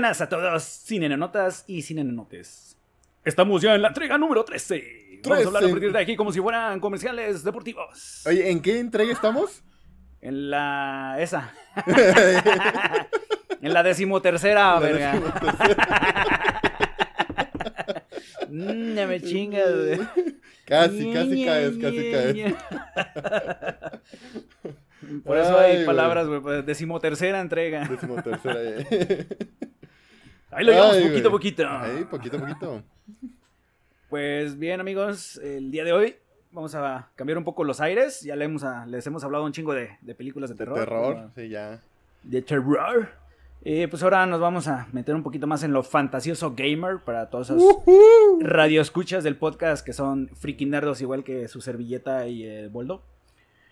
Buenas a todos, cinenonotas y cinenonotes. Estamos ya en la entrega número 13. Vamos a hablar a 13. partir de aquí como si fueran comerciales deportivos. Oye, ¿en qué entrega estamos? En la... esa. en la decimotercera, La verga. Mm, ya me chingas, güey. Casi, casi caes, casi caes. Por eso hay Ay, palabras, güey. pues, Decimotercera entrega. Decimotercera. eh. Ahí lo llevamos Ay, poquito a poquito. Ahí, poquito a poquito. Pues bien, amigos, el día de hoy vamos a cambiar un poco los aires. Ya le hemos a- les hemos hablado un chingo de, de películas de De terror. terror, sí, ya. De terror. Y pues ahora nos vamos a meter un poquito más en lo fantasioso gamer para todos esos radioescuchas del podcast que son friki nerdos igual que su servilleta y el boldo.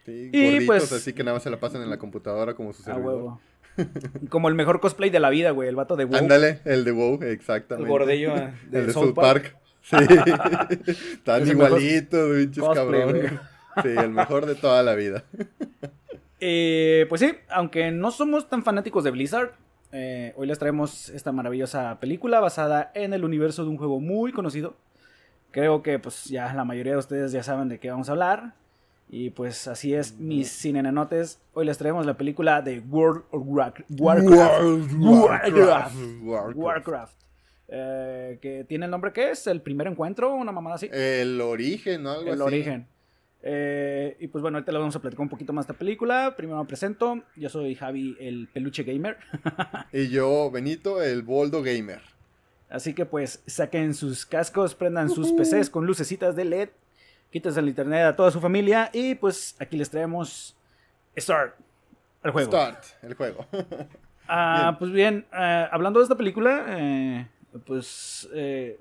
Sí, Y, gorditos, pues- así que nada más se la pasan en la computadora como su A servidor. huevo. Como el mejor cosplay de la vida, güey. El vato de WoW. Ándale, el de WoW, El exactamente. gordillo eh, de, el de South South Park. Park. Sí. Tan el igualito, pinches cabrón. Sí, el mejor de toda la vida. Eh, pues sí, aunque no somos tan fanáticos de Blizzard, eh, hoy les traemos esta maravillosa película basada en el universo de un juego muy conocido. Creo que pues ya la mayoría de ustedes ya saben de qué vamos a hablar. Y pues así es, mis cinenenotes. Hoy les traemos la película de World of Warcraft. Warcraft. Warcraft. Warcraft. Warcraft. Eh, que tiene el nombre que es el primer encuentro, una mamada así. El origen, ¿no? Algo El así. origen. Eh, y pues bueno, ahorita les vamos a platicar un poquito más de esta película. Primero me presento. Yo soy Javi, el peluche gamer. Y yo, Benito, el Boldo Gamer. Así que pues saquen sus cascos, prendan sus PCs con lucecitas de LED, quítense el internet a toda su familia y pues aquí les traemos Start, el juego. Start, el juego. Ah, Bien. pues bien, eh, hablando de esta película, eh, pues eh,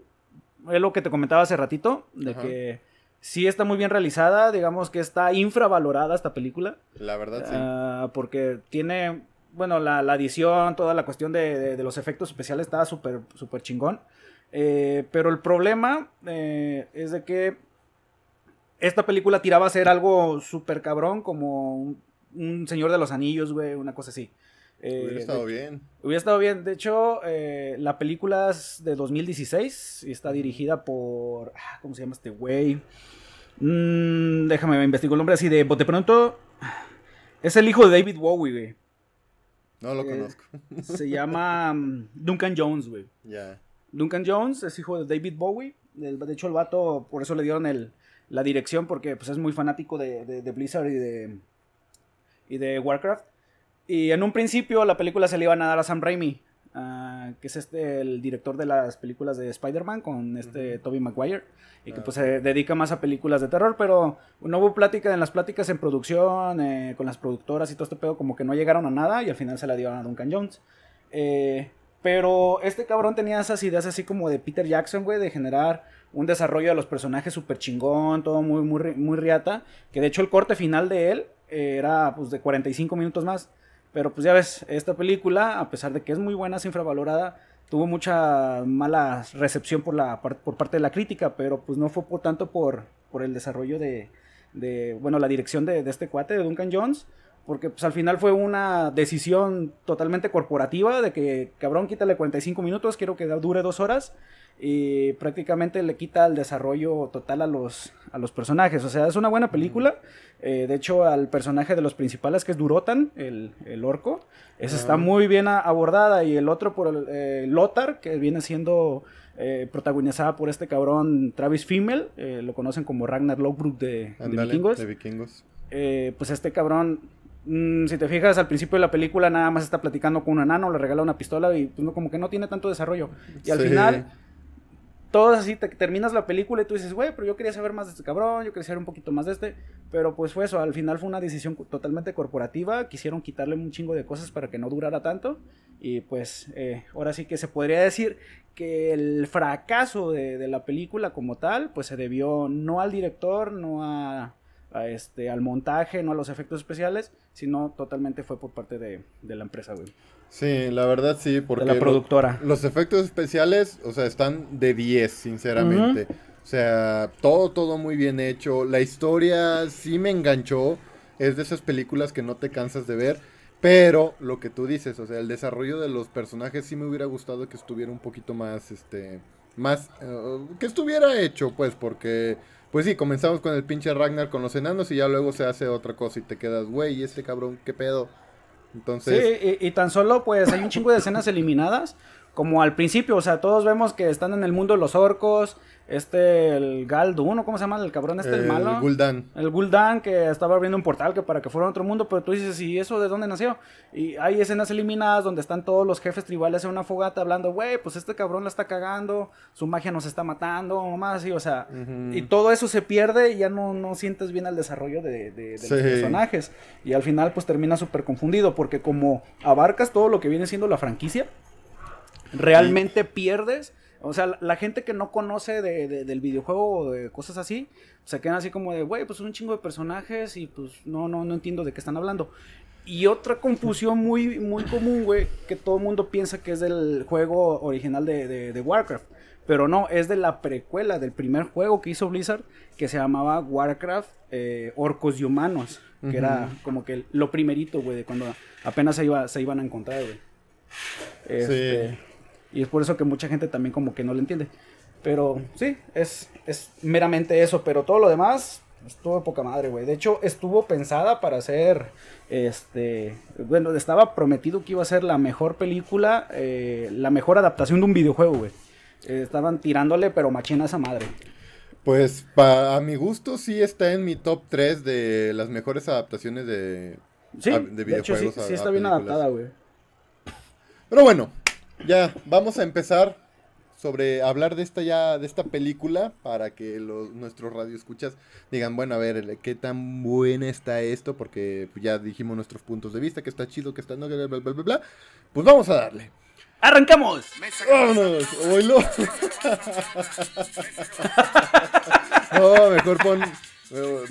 es lo que te comentaba hace ratito, de Ajá. que sí está muy bien realizada, digamos que está infravalorada esta película. La verdad, sí. Ah, porque tiene, bueno, la, la edición, toda la cuestión de, de- de los efectos especiales está súper, súper chingón. Eh, pero el problema es de que esta película tiraba a ser algo súper cabrón, como un, un Señor de los Anillos, güey, una cosa así. Eh, Hubiera estado de- bien. Hubiera estado bien. De hecho, eh, la película es de 2016 y está dirigida por. ah, ¿Cómo se llama este güey? Mm, déjame investigar el nombre así de bote pronto. Es el hijo de David Bowie, güey. No lo Eh, conozco. Se llama mm, Duncan Jones, güey. Ya. Duncan Jones es hijo de David Bowie. De hecho, el vato, por eso le dieron el, la dirección, porque pues, es muy fanático de, de- de Blizzard y de, y de Warcraft. Y en un principio la película se le iban a dar a Sam Raimi, ah, que es este el director de las películas de Spider-Man con este Ujú. Tobey Maguire, y que pues se dedica más a películas de terror, pero no hubo plática en las pláticas en producción, eh, con las productoras y todo este pedo, como que no llegaron a nada y al final se la dieron a Duncan Jones. Eh, pero este cabrón tenía esas ideas así como de Peter Jackson, güey, de generar un desarrollo de los personajes súper chingón, todo muy, muy, muy riata. Que de hecho el corte final de él eh, era pues de 45 minutos más. Pero pues ya ves, esta película, a pesar de que es muy buena, es infravalorada, tuvo mucha mala recepción por, la, por parte de la crítica, pero pues no fue por tanto por, por el desarrollo de, de, bueno, la dirección de, de este cuate, de Duncan Jones, porque pues al final fue una decisión totalmente corporativa de que, cabrón, quítale 45 minutos, quiero que dure dos horas, y prácticamente le quita el desarrollo total a los, a los personajes. O sea, es una buena película. Eh, de hecho, al personaje de los principales, que es Durotan, el, el orco, esa Ah. está muy bien abordada. Y el otro por el, eh, Lothar, que viene siendo eh, protagonizada por este cabrón Travis Fimmel, eh, lo conocen como Ragnar Lothbrok de, de Vikingos. de vikingos. Pues este cabrón, mm, si te fijas, al principio de la película nada más está platicando con un enano, le regala una pistola y pues, no, como que no tiene tanto desarrollo. Y al Sí. final, todos así, te, terminas la película y tú dices, güey, pero yo quería saber más de este cabrón, yo quería saber un poquito más de este. Pero pues fue eso, al final fue una decisión totalmente corporativa, quisieron quitarle un chingo de cosas para que no durara tanto. Y pues eh, ahora sí que se podría decir que el fracaso de, de la película como tal, pues se debió no al director, no a, a este, al montaje, no a los efectos especiales, sino totalmente fue por parte de, de la empresa, güey. Sí, la verdad sí, porque de la lo- productora. los efectos especiales, o sea, están de 10, sinceramente. O sea, todo, todo muy bien hecho. La historia sí me enganchó. Es de esas películas que no te cansas de ver. Pero lo que tú dices, o sea, el desarrollo de los personajes sí me hubiera gustado que estuviera un poquito más, este, más, eh, que estuviera hecho, pues, porque, pues sí, comenzamos con el pinche Ragnar con los enanos y ya luego se hace otra cosa y te quedas, güey, ¿y este cabrón qué pedo? Entonces... Sí, y, y tan solo, pues, hay un chingo de escenas eliminadas, como al principio, o sea, todos vemos que están en el mundo de los orcos, este, el Galduno, ¿cómo se llama? El cabrón este, el, malo. El Gul'dan. El Gul'dan que estaba abriendo un portal que para que fuera a otro mundo, pero tú dices, ¿y eso de dónde nació? Y hay escenas eliminadas donde están todos los jefes tribales en una fogata hablando, güey, pues este cabrón la está cagando, su magia nos está matando, o más así, o sea, y todo eso se pierde y ya no, no sientes bien el desarrollo de, de, de los personajes. Y al final, pues termina súper confundido, porque como abarcas todo lo que viene siendo la franquicia, realmente pierdes o sea, la, gente que no conoce de, del videojuego o de cosas así, se quedan así como de, güey, pues un chingo de personajes y pues no, no, no entiendo de qué están hablando. Y otra confusión muy, muy común, güey, que todo el mundo piensa que es del juego original de, de, Warcraft. Pero no, es de la precuela del primer juego que hizo Blizzard, que se llamaba Warcraft eh, Orcos y Humanos. Que era como que lo primerito, güey, de cuando apenas se, iba, se iban a encontrar, güey. Este, sí. Y es por eso que mucha gente también como que no lo entiende. Pero sí, es, es meramente eso. Pero todo lo demás estuvo de poca madre, güey. De hecho, estuvo pensada para ser, este, bueno, estaba prometido que iba a ser la mejor película, eh, la mejor adaptación de un videojuego, güey. Eh, estaban tirándole, pero machina esa madre. Pues a mi gusto sí está en mi top 3 de las mejores adaptaciones de, sí, de videojuegos. De hecho, sí, sí está bien adaptada, güey. Pero bueno, ya, vamos a empezar sobre hablar de esta ya, de esta película, para que los, nuestros radioescuchas digan, bueno, a ver, qué tan buena está esto, porque ya dijimos nuestros puntos de vista, que está chido, que está no, bla, bla, bla, bla, Pues vamos a darle. ¡Arrancamos! ¡Vámonos! ¡Oilo! no, mejor pon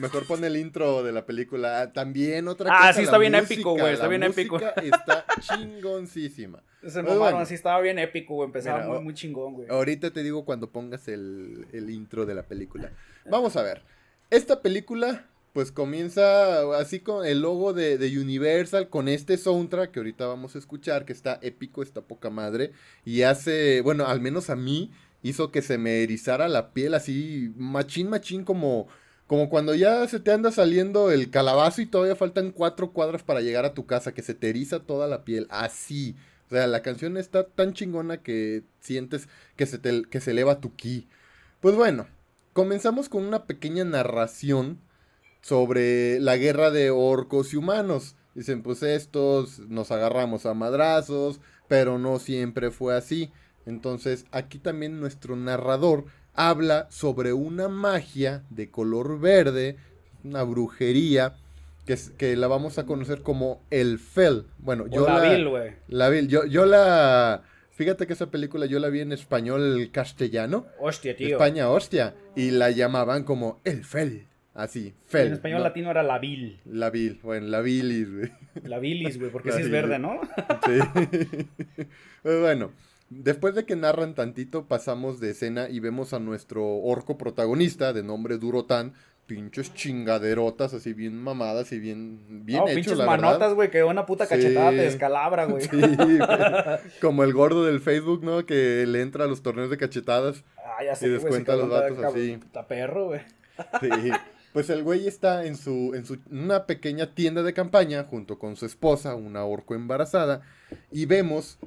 Mejor pon el intro de la película. Ah, también otra ah, cosa. Ah, sí, está bien épico, güey. Está bien épico. Está chingoncísima. Momento sí estaba bien épico, güey. Empezaba muy, muy chingón, güey. Ahorita te digo cuando pongas el, el intro de la película. Vamos a ver. Esta película, pues comienza así con el logo de, de, Universal, con este soundtrack que ahorita vamos a escuchar, que está épico, está poca madre. Y hace, bueno, al menos a mí, hizo que se me erizara la piel así, machín, machín, como como cuando ya se te anda saliendo el calabazo y todavía faltan cuatro cuadras para llegar a tu casa, que se te eriza toda la piel. Así. O sea, la canción está tan chingona que sientes que se, te, que se eleva tu ki. Pues bueno, comenzamos con una pequeña narración sobre la guerra de orcos y humanos. Dicen, pues estos nos agarramos a madrazos, pero no siempre fue así. Entonces, aquí también nuestro narrador habla sobre una magia de color verde, una brujería, que, que la vamos a conocer como el Fel. Bueno, yo la... Vil, güey. La Vil, yo, yo la... Fíjate que esa película yo la vi en español castellano. Hostia, tío. España, hostia. Y la llamaban como el Fel. Así, Fel. En español latino era la Vil. La Vil, bueno, la Bilis, güey. La Bilis, güey, porque sí es verde, ¿no? Sí. pues bueno, Después de que narran tantito, pasamos de escena y vemos a nuestro orco protagonista de nombre Durotan, pinches chingaderotas así bien mamadas y bien bien no, pinches manotas, güey, que una puta cachetada te descalabra, güey. Sí, Como el gordo del Facebook, ¿no? Que le entra a los torneos de cachetadas. Ah, ya sé, y descuenta los datos así. Puta perro, güey. Sí. Pues el güey está en su, en su una pequeña tienda de campaña junto con su esposa, una orco embarazada, y vemos,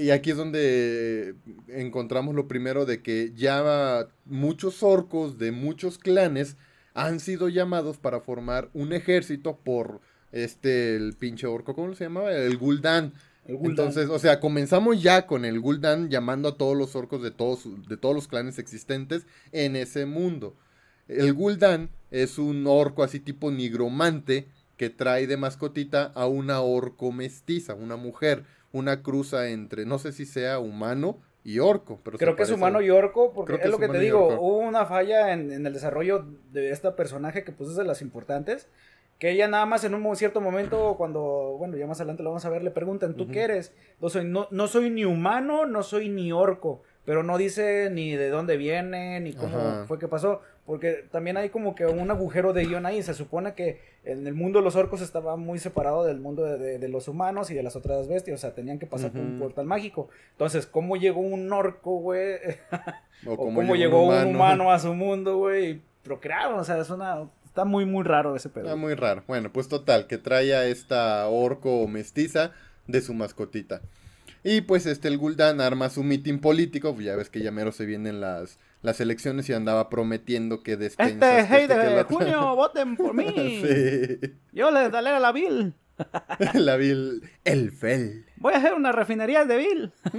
y aquí es donde encontramos lo primero de que ya muchos orcos de muchos clanes han sido llamados para formar un ejército por este, el pinche orco, ¿cómo se llamaba? El Gul'dan. Entonces, o sea, comenzamos ya con el Gul'dan llamando a todos los orcos de todos, de todos los clanes existentes en ese mundo. El Gul'dan es un orco así tipo nigromante que trae de mascotita a una orco mestiza, una mujer, una cruza entre, no sé si sea humano y orco. Pero Creo que es humano y orco, porque es, lo que te digo, hubo una falla en, el desarrollo de este personaje que pues es de las importantes, que ella nada más en un cierto momento, cuando, bueno, ya más adelante lo vamos a ver, le preguntan, ¿tú qué eres? No soy, no, no soy ni humano, no soy ni orco pero no dice ni de dónde viene, ni cómo Ajá. fue que pasó, porque también hay como que un agujero de guion ahí, se supone que en el mundo de los orcos estaba muy separado del mundo de, de- de los humanos y de las otras bestias, o sea, tenían que pasar por un portal mágico. Entonces, ¿cómo llegó un orco, güey? O cómo, llegó un humano. a su mundo, güey, y procrearon, o sea, es una... Está muy, muy raro ese pedo. Está muy raro. Bueno, pues total, que trae a esta orco mestiza de su mascotita. Y pues este, el Gul'dan arma su mitin político, pues ya ves que ya mero se vienen las, las elecciones y andaba prometiendo que despensas... Este hey este, de otro. junio, voten por mí. sí, Yo les daré a la Bill. la vil... El Fel. Voy a hacer una refinería de Bill.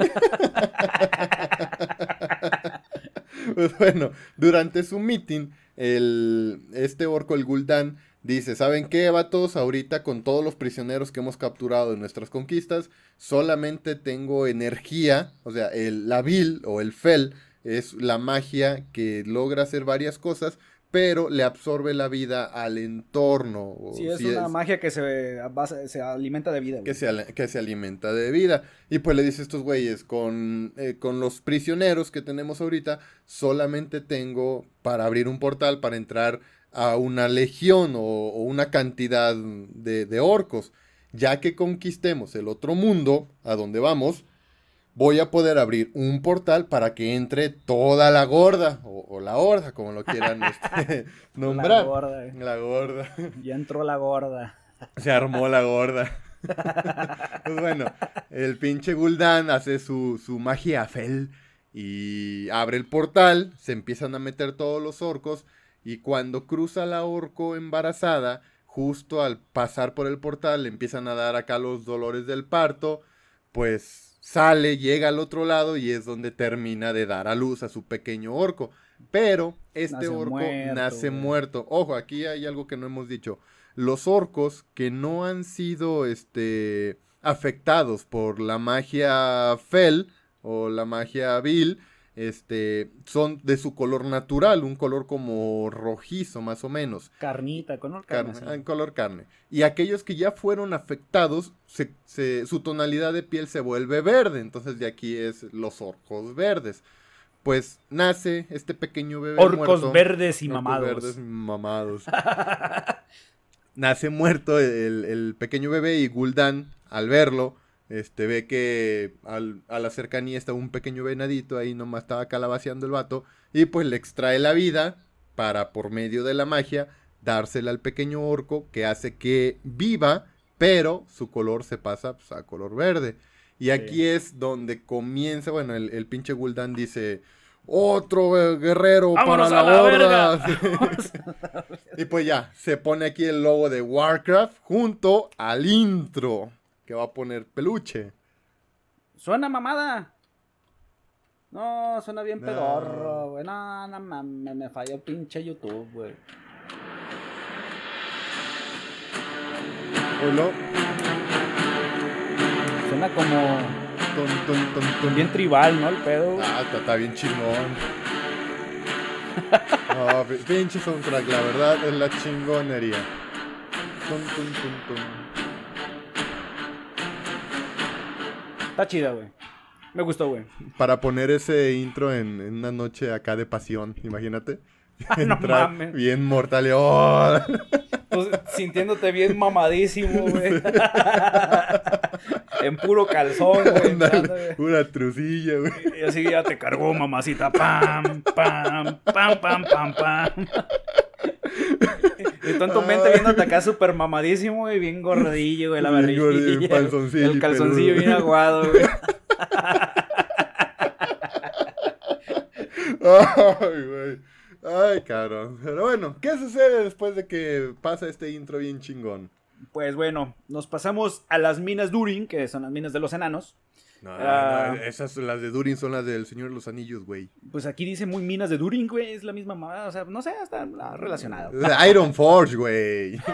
Pues bueno, durante su meeting, el, este orco, el Gul'dan, dice, ¿saben qué, vatos? Ahorita con todos los prisioneros que hemos capturado en nuestras conquistas, solamente tengo energía, o sea, el, la Vil o el Fel es la magia que logra hacer varias cosas, pero le absorbe la vida al entorno. Sí, es si una magia que se, basa- se alimenta de vida. que se, que se alimenta de vida. Y pues le dice a estos güeyes, con, eh, con los prisioneros que tenemos ahorita, solamente tengo para abrir un portal para entrar a una legión o, o una cantidad de, de orcos. Ya que conquistemos el otro mundo, a donde vamos, voy a poder abrir un portal para que entre toda la gorda, o, o la horda, como lo quieran este, La nombrar. gorda, güey. La gorda. Ya entró la gorda. Se armó la gorda. pues bueno, el pinche Gul'dan hace su, su magia fel y abre el portal, se empiezan a meter todos los orcos y cuando cruza la orco embarazada, justo al pasar por el portal le empiezan a dar acá los dolores del parto, pues sale, llega al otro lado y es donde termina de dar a luz a su pequeño orco. Pero este Nace orco muerto, nace güey. muerto. Ojo, aquí hay algo que no hemos dicho. Los orcos que no han sido este, afectados por la magia Fel o la magia Vil, este, son de su color natural, un color como rojizo más o menos. Carnita, el Carne, color carne. Y aquellos que ya fueron afectados, se- se- su tonalidad de piel se vuelve verde. Entonces de aquí es los orcos verdes. Pues nace este pequeño bebé Orcos muerto. verdes y Orcos mamados. verdes mamados. nace muerto el, el pequeño bebé y Gul'dan, al verlo, este, ve que al- a la cercanía está un pequeño venadito, ahí nomás estaba calabaceando el vato, y pues le extrae la vida para, por medio de la magia, dársela al pequeño orco, que hace que viva, pero su color se pasa pues, a color verde. Y aquí es donde comienza, bueno, el, el pinche Gul'dan dice, otro eh, guerrero para ¡Vámonos la, horda. y pues ya, se pone aquí el logo de Warcraft junto al intro, que va a poner peluche. Suena mamada. No, suena bien No. pedorro, güey. No, no mames, me falló pinche YouTube, güey. Oilo. Suena como Tun, tun, tun, tun. bien tribal, ¿no? El pedo. Ah, está, está bien chingón. No, pi- pinche soundtrack, la verdad es la chingonería. Tun, tun, tun, tun. Está chida, güey. Me gustó, güey. Para poner ese intro en, en una noche acá de pasión, imagínate. No Entrar mames. bien mortal y ¡oh! Pues, sintiéndote bien mamadísimo, güey. En puro calzón, güey. güey. una trucilla, güey. Y así ya te cargó, mamacita. Pam, pam, pam, pam, pam, pam. En tu mente viéndote acá súper mamadísimo y bien gordillo, güey, la barriguilla. panzoncillo El calzoncillo bien aguado, güey. Ay, güey. Ay, cabrón. Pero bueno, ¿qué sucede después de que pasa este intro bien chingón? Pues bueno, nos pasamos a las minas Durin, que son las minas de los enanos. No, Ah. no, esas las de Durin son las del Señor de los Anillos, güey. Pues aquí dice muy minas de Durin, güey, es la misma mamada, o sea, no sé, está relacionado. Iron Forge, güey.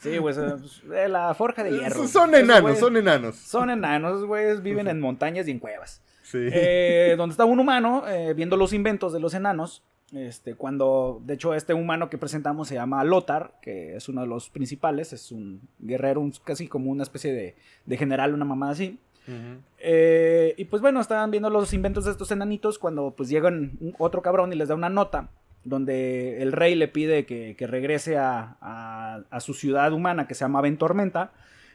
Sí, pues, eh, la forja de hierro. Son enanos, son enanos. Son enanos, güeyes viven en montañas y en cuevas. Sí. Eh, donde está un humano eh, viendo los inventos de los enanos. Este, cuando, de hecho, este humano que presentamos se llama Lothar, que es uno de los principales, es un guerrero, un- casi como una especie de, de general, una mamada así. Eh, y pues bueno, estaban viendo los inventos de estos enanitos cuando pues llegan otro cabrón y les da una nota donde el rey le pide que, regrese a, su ciudad humana que se llama Ventormenta,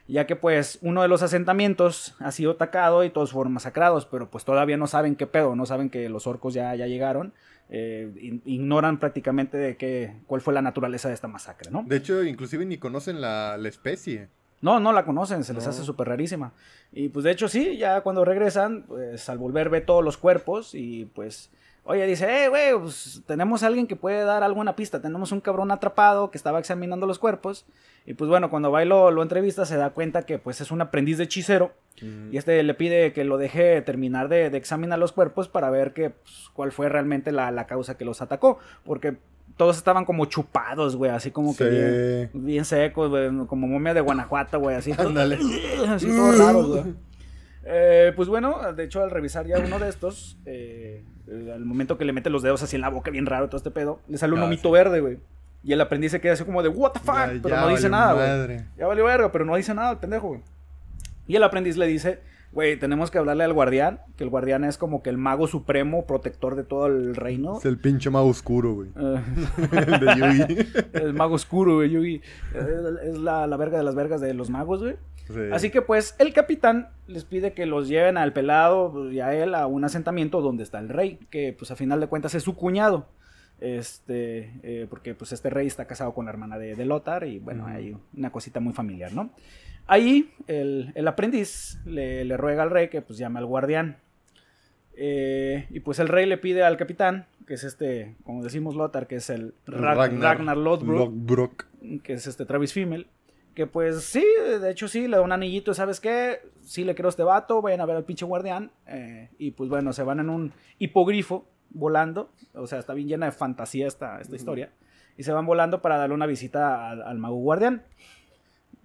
ya que pues uno de los asentamientos ha sido atacado y todos fueron masacrados, pero pues todavía no saben qué pedo, no saben que los orcos ya, ya llegaron. Eh, ignoran prácticamente de qué, cuál fue la naturaleza de esta masacre, ¿no? De hecho, inclusive ni conocen la, especie. No, no la conocen, se les hace súper rarísima. Y pues de hecho sí, ya cuando regresan, pues al volver ve todos los cuerpos y pues Oye, dice, eh, güey, pues tenemos a alguien que puede dar alguna pista. Tenemos un cabrón atrapado que estaba examinando los cuerpos. Y pues bueno, cuando va y lo, entrevista, se da cuenta que pues es un aprendiz de hechicero. Mm. Y este le pide que lo deje terminar de, examinar los cuerpos para ver que, pues, cuál fue realmente la, causa que los atacó. Porque todos estaban como chupados, güey, así como que bien, secos, güey, como momia de Guanajuato, güey, así. Ándale. así todos raros, güey. Eh, pues bueno, de hecho, al revisar ya uno de estos, eh, al momento que le mete los dedos así en la boca, bien raro todo este pedo, le sale un ah, omito verde, güey. Y el aprendiz se queda así como de, ¿What the fuck? pero no dice nada, güey. Ya valió verga, pero no dice nada el pendejo, güey. Y el aprendiz le dice, güey, tenemos que hablarle al guardián, que el guardián es como que el mago supremo, protector de todo el reino. Es el pinche mago oscuro, güey. El de Yugi. el mago oscuro, güey, Yugi. Es la, la verga de las vergas de los magos, güey. Así que pues el capitán les pide que los lleven al pelado y a él a un asentamiento donde está el rey, que pues a final de cuentas es su cuñado. Este, eh, porque pues este rey está casado con la hermana de, de Lothar y bueno, hay una cosita muy familiar, ¿no? Ahí el, aprendiz le, ruega al rey que pues llame al guardián. Eh, y pues el rey le pide al capitán, que es este, como decimos Lothar, que es el Ragnar, Ragnar que es este Travis Fimmel, que pues sí, de hecho sí, le da un anillito, ¿sabes qué? Sí le quiero a este vato, vayan a ver al pinche guardián. Eh, y pues bueno, se van en un hipogrifo volando. O sea, está bien llena de fantasía esta, esta historia. Y se van volando para darle una visita al, mago guardián.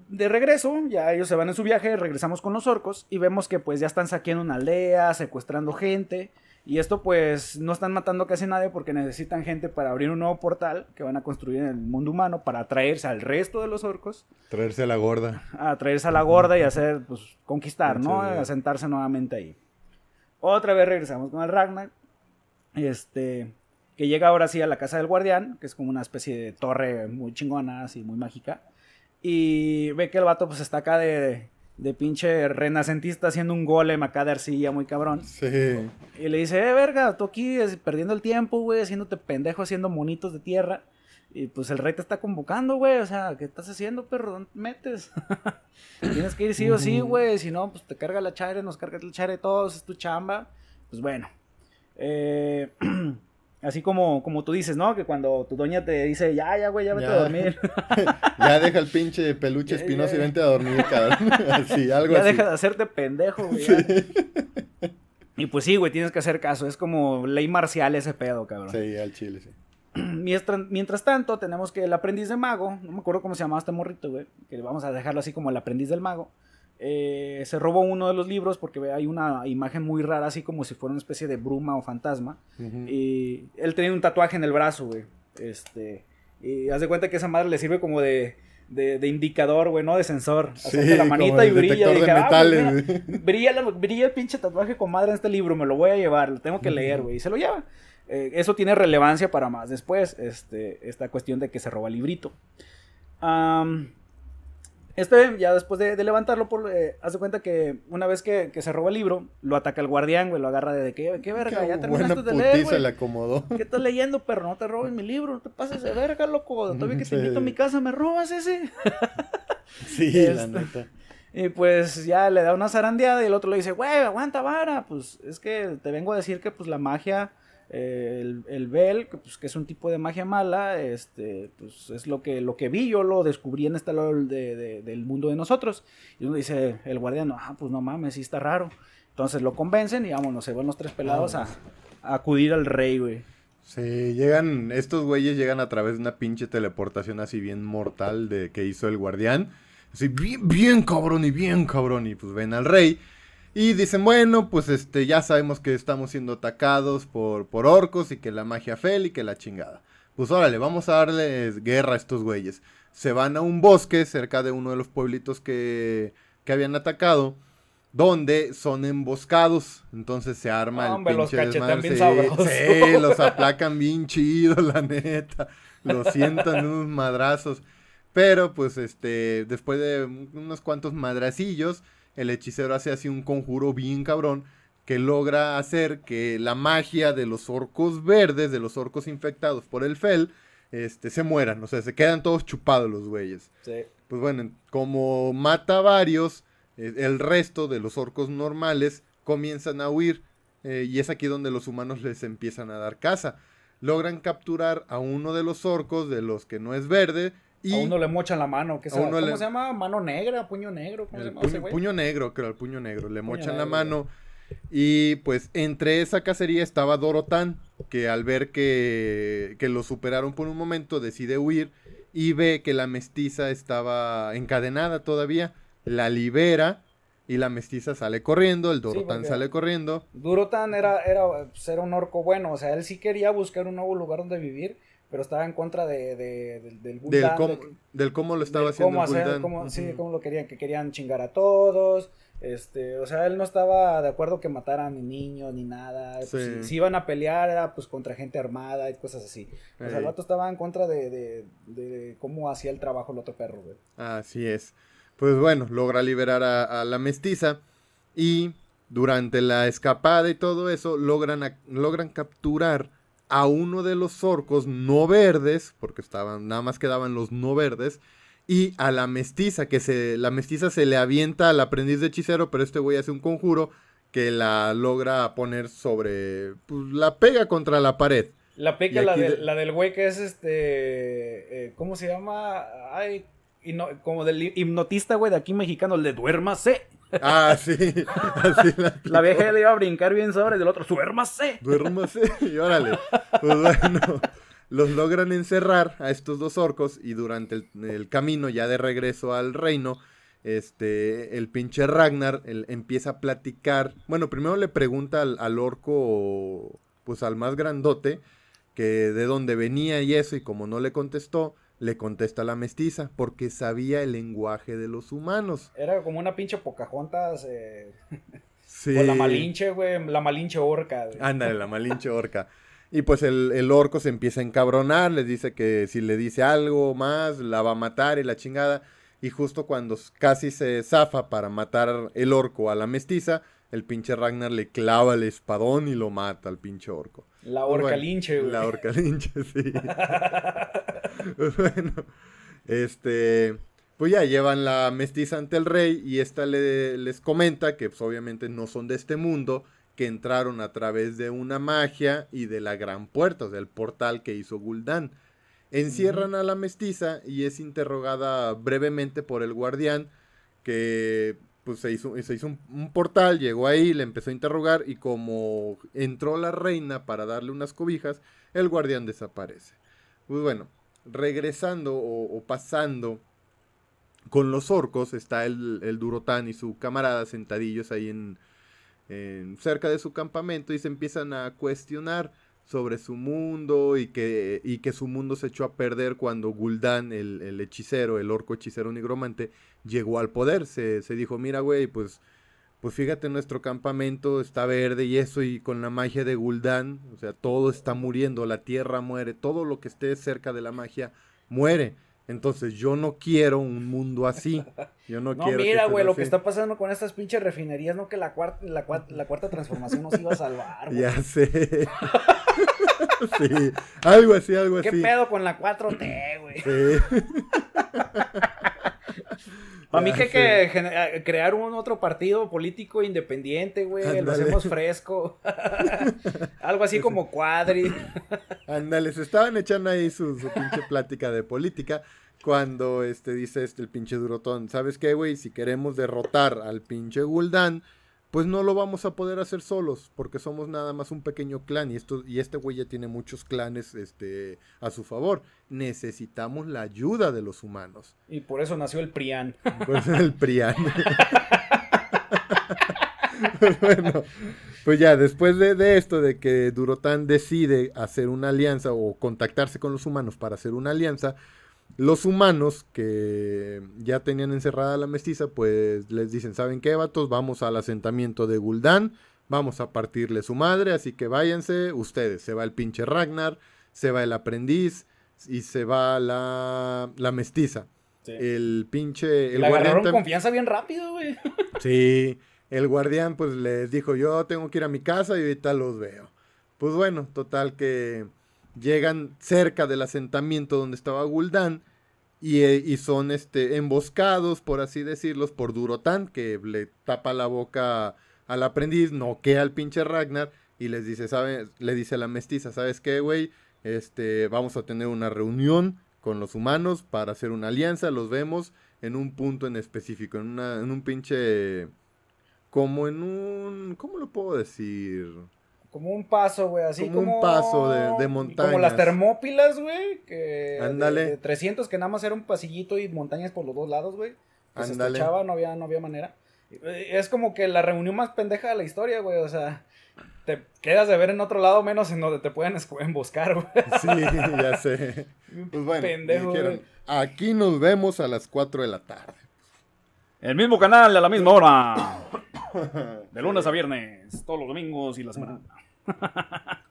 De regreso, ya ellos se van en su viaje, regresamos con los orcos y vemos que pues ya están saqueando una aldea, secuestrando gente. Y esto pues no están matando casi nadie porque necesitan gente para abrir un nuevo portal que van a construir en el mundo humano para traerse al resto de los orcos. Traerse a la gorda. A traerse a la gorda y hacer, pues, conquistar, ¿no? A sentarse nuevamente ahí. Otra vez regresamos con el Ragnar. Este, que llega ahora sí a la casa del guardián, que es como una especie de torre muy chingona, así muy mágica. Y ve que el vato pues está acá de de pinche renacentista haciendo un golem acá de arcilla muy cabrón. Sí. Y le dice, eh, verga, tú aquí perdiendo el tiempo, güey, haciéndote pendejo, haciendo monitos de tierra. Y pues el rey te está convocando, güey. O sea, ¿qué estás haciendo, perro? ¿Dónde te metes? Tienes que ir sí o sí, güey. Si no, pues te carga la chare, nos carga la chare todos, es tu chamba. Pues bueno. Eh. Así como, como tú dices, ¿no? Que cuando tu doña te dice, ya, ya, güey, ya vete a dormir. ya deja el pinche peluche espinoso y vente a dormir, cabrón. así, algo ya deja de hacerte pendejo, güey. Y pues sí, güey, tienes que hacer caso. Es como ley marcial ese pedo, cabrón. Sí, al chile, sí. Mientras, mientras tanto, tenemos que el aprendiz de mago, no me acuerdo cómo se llamaba este morrito, güey, que vamos a dejarlo así como el aprendiz del mago. Eh, se robó uno de los libros porque hay una imagen muy rara, así como si fuera una especie de bruma o fantasma. Y él tenía un tatuaje en el brazo, güey. Este, y haz de cuenta que esa madre le sirve como de, de, indicador, güey, no de sensor. Sí, la manita y brilla. Y ah, pues brilla, brilla, el pinche tatuaje con madre en este libro, me lo voy a llevar, lo tengo que leer, güey. Y se lo lleva. Eh, eso tiene relevancia para más después, este, esta cuestión de que se roba el librito. Este, ya después de, levantarlo, por, eh, hace cuenta que una vez que, se roba el libro, lo ataca el guardián, güey, lo agarra de que, qué verga, ya terminaste de leer, güey. le acomodó. ¿Qué estás leyendo, perro? No te robes mi libro, no te pases de verga, loco. Todavía que te invito a mi casa, ¿me robas ese? sí, la este, neta. Y pues ya le da una zarandeada y el otro le dice, güey, aguanta vara. Pues es que te vengo a decir que pues la magia el, el Bell, que, pues, que es un tipo de magia mala, este, pues es lo que, lo que vi, yo lo descubrí en este lado de, del mundo de nosotros. Y uno dice, el guardián, ah, pues no mames, sí está raro. Entonces lo convencen y vámonos, se van los tres pelados a, acudir al rey, güey. Sí, llegan, estos güeyes llegan a través de una pinche teleportación así bien mortal de que hizo el guardián. Así bien, bien cabrón y bien cabrón. Y pues ven al rey. Y dicen, bueno, pues este, ya sabemos que estamos siendo atacados por, por orcos y que la magia fel y que la chingada. Pues órale, vamos a darles guerra a estos güeyes. Se van a un bosque cerca de uno de los pueblitos que, que habían atacado. donde son emboscados. Entonces se arma el Hombre, los pinche cachetan desmadre. bien Sí, sabroso. sí, los aplacan bien chido, la neta. Los sientan unos madrazos. Pero pues este, después de unos cuantos madracillos, el hechicero hace así un conjuro bien cabrón que logra hacer que la magia de los orcos verdes, de los orcos infectados por el fel, este, se mueran. O sea, se quedan todos chupados los güeyes. Sí. Pues bueno, como mata a varios, eh, el resto de los orcos normales comienzan a huir. eh, y es aquí donde los humanos les empiezan a dar caza. Logran capturar a uno de los orcos, de los que no es verde. Y A uno le mochan la mano. ¿qué A se- uno ¿Cómo le- se llama? ¿Mano negra? ¿Puño negro? ¿Cómo se el llama ese puño, güey? puño negro, creo, el puño negro. Le Puño mochan la mano. Y pues entre esa cacería estaba Dorotán, que al ver que, que lo superaron por un momento decide huir y ve que la mestiza estaba encadenada todavía, la libera y la mestiza sale corriendo, el Dorotán sale corriendo. Durotan era, era, pues, era un orco bueno, o sea, él sí quería buscar un nuevo lugar donde vivir, pero estaba en contra de, de- del, del cómo, de- del cómo lo estaba del haciendo cómo el hacer, cómo- sí, cómo lo querían, que querían chingar a todos, este, o sea, él no estaba de acuerdo que mataran ni niños ni nada, pues, si, si iban a pelear era pues contra gente armada y cosas así, o sea, el vato estaba en contra de, de, de cómo hacía el trabajo el otro perro, güey. Así es. Pues bueno, logra liberar a, a la mestiza y durante la escapada y todo eso logran, a- logran capturar a uno de los orcos no verdes, porque estaban, nada más quedaban los no verdes, y a la mestiza, que se, la mestiza se le avienta al aprendiz de hechicero, pero este güey hace un conjuro que la logra poner sobre, pues la pega contra la pared. La pica, la, aquí de- de- la del güey que es este. eh, ¿Cómo se llama? Ay, hipno- como del hi- hipnotista, güey, de aquí mexicano, el de duérmase. Ah, sí, así la La vieja le iba a brincar bien sobre del otro, duérmase. Duérmase y órale. Pues bueno, los logran encerrar a estos dos orcos y durante el, el camino ya de regreso al reino, este, el pinche Ragnar él empieza a platicar. Bueno, primero le pregunta al, al orco, pues al más grandote, que de dónde venía y eso, y como no le contestó, le contesta a la mestiza, porque sabía el lenguaje de los humanos. Era como una pinche Pocahontas. Eh, Sí. O la Malinche, güey. La Malinche orca, güey. Ándale, la malinche orca. Y pues el, el orco se empieza a encabronar, les dice que si le dice algo más, la va a matar y la chingada. Y justo cuando casi se zafa para matar el orco a la mestiza, el pinche Ragnar le clava el espadón y lo mata al pinche orco. La Pues orca linche, güey. La orca linche, sí. Pues bueno, este, pues ya llevan la mestiza ante el rey y esta le- les comenta que pues, obviamente no son de este mundo, que entraron a través de una magia y de la gran puerta, o sea, el portal que hizo Gul'dan. Encierran a la mestiza y es interrogada brevemente por el guardián que pues se hizo, se hizo un, portal, llegó ahí, le empezó a interrogar y como entró la reina para darle unas cobijas, el guardián desaparece. Pues bueno, regresando o, o pasando con los orcos, está el, el Durotán y su camarada sentadillos ahí en, en- cerca de su campamento y se empiezan a cuestionar sobre su mundo y que, y que su mundo se echó a perder cuando Gul'dan, el, el hechicero, el orco hechicero nigromante, llegó al poder. Se, se dijo, mira, güey, pues, pues fíjate, nuestro campamento está verde y eso, y con la magia de Gul'dan, o sea, todo está muriendo, la tierra muere, todo lo que esté cerca de la magia muere. Entonces yo no quiero un mundo así. Yo no, No, quiero. mira, güey, lo así". que está pasando con estas pinches refinerías, no que la cuarta, la, cuarta, la cuarta transformación nos iba a salvar, güey. Ya sé. sí, algo así, algo ¿Qué así. pedo con la 4T, güey? Sí. A mí que sé. que crear un otro partido político independiente, güey. Lo hacemos fresco. Algo así como cuadri. Ándale, se estaban echando ahí su, su pinche plática de política cuando este dice este el pinche Durotón, ¿sabes qué, güey? Si queremos derrotar al pinche Gul'dan, pues no lo vamos a poder hacer solos, porque somos nada más un pequeño clan y esto y este güey ya tiene muchos clanes este a su favor. Necesitamos la ayuda de los humanos. Y por eso nació el PRIAN. Pues el Prián. bueno, pues ya, después de, de esto, de que Durotán decide hacer una alianza o contactarse con los humanos para hacer una alianza, Los humanos que ya tenían encerrada a la mestiza, pues les dicen, ¿saben qué, vatos? Vamos al asentamiento de Gul'dan, vamos a partirle su madre, así que váyanse ustedes. Se va el pinche Ragnar, se va el aprendiz y se va la, la mestiza. El pinche... El Le agarraron confianza bien rápido, güey. Sí, el guardián pues les dijo, yo tengo que ir a mi casa y ahorita los veo. Pues bueno, total que llegan cerca del asentamiento donde estaba Gul'dan y, eh, y, son este, emboscados, por así decirlos, por Durotán, que le tapa la boca al aprendiz, noquea al pinche Ragnar y les dice, ¿sabe? le dice a la mestiza, ¿sabes qué, güey? Este, vamos a tener una reunión con los humanos para hacer una alianza, los vemos en un punto en específico, en, una, en un pinche... como en un... ¿cómo lo puedo decir? Como un paso, güey, así como, un paso de, de montañas. Como las termópilas, güey, que Ándale. De, de 300 que nada más era un pasillito y montañas por los dos lados, güey. Que se estrechaba, no había, no había manera. Es como que la reunión más pendeja de la historia, güey, o sea, te quedas de ver en otro lado menos en donde te pueden emboscar, güey. Sí, ya sé. Pues bueno, Pendejo, dijeron, aquí nos vemos a las 4 de la tarde. El mismo canal a la misma hora. De lunes a viernes, todos los domingos y la semana.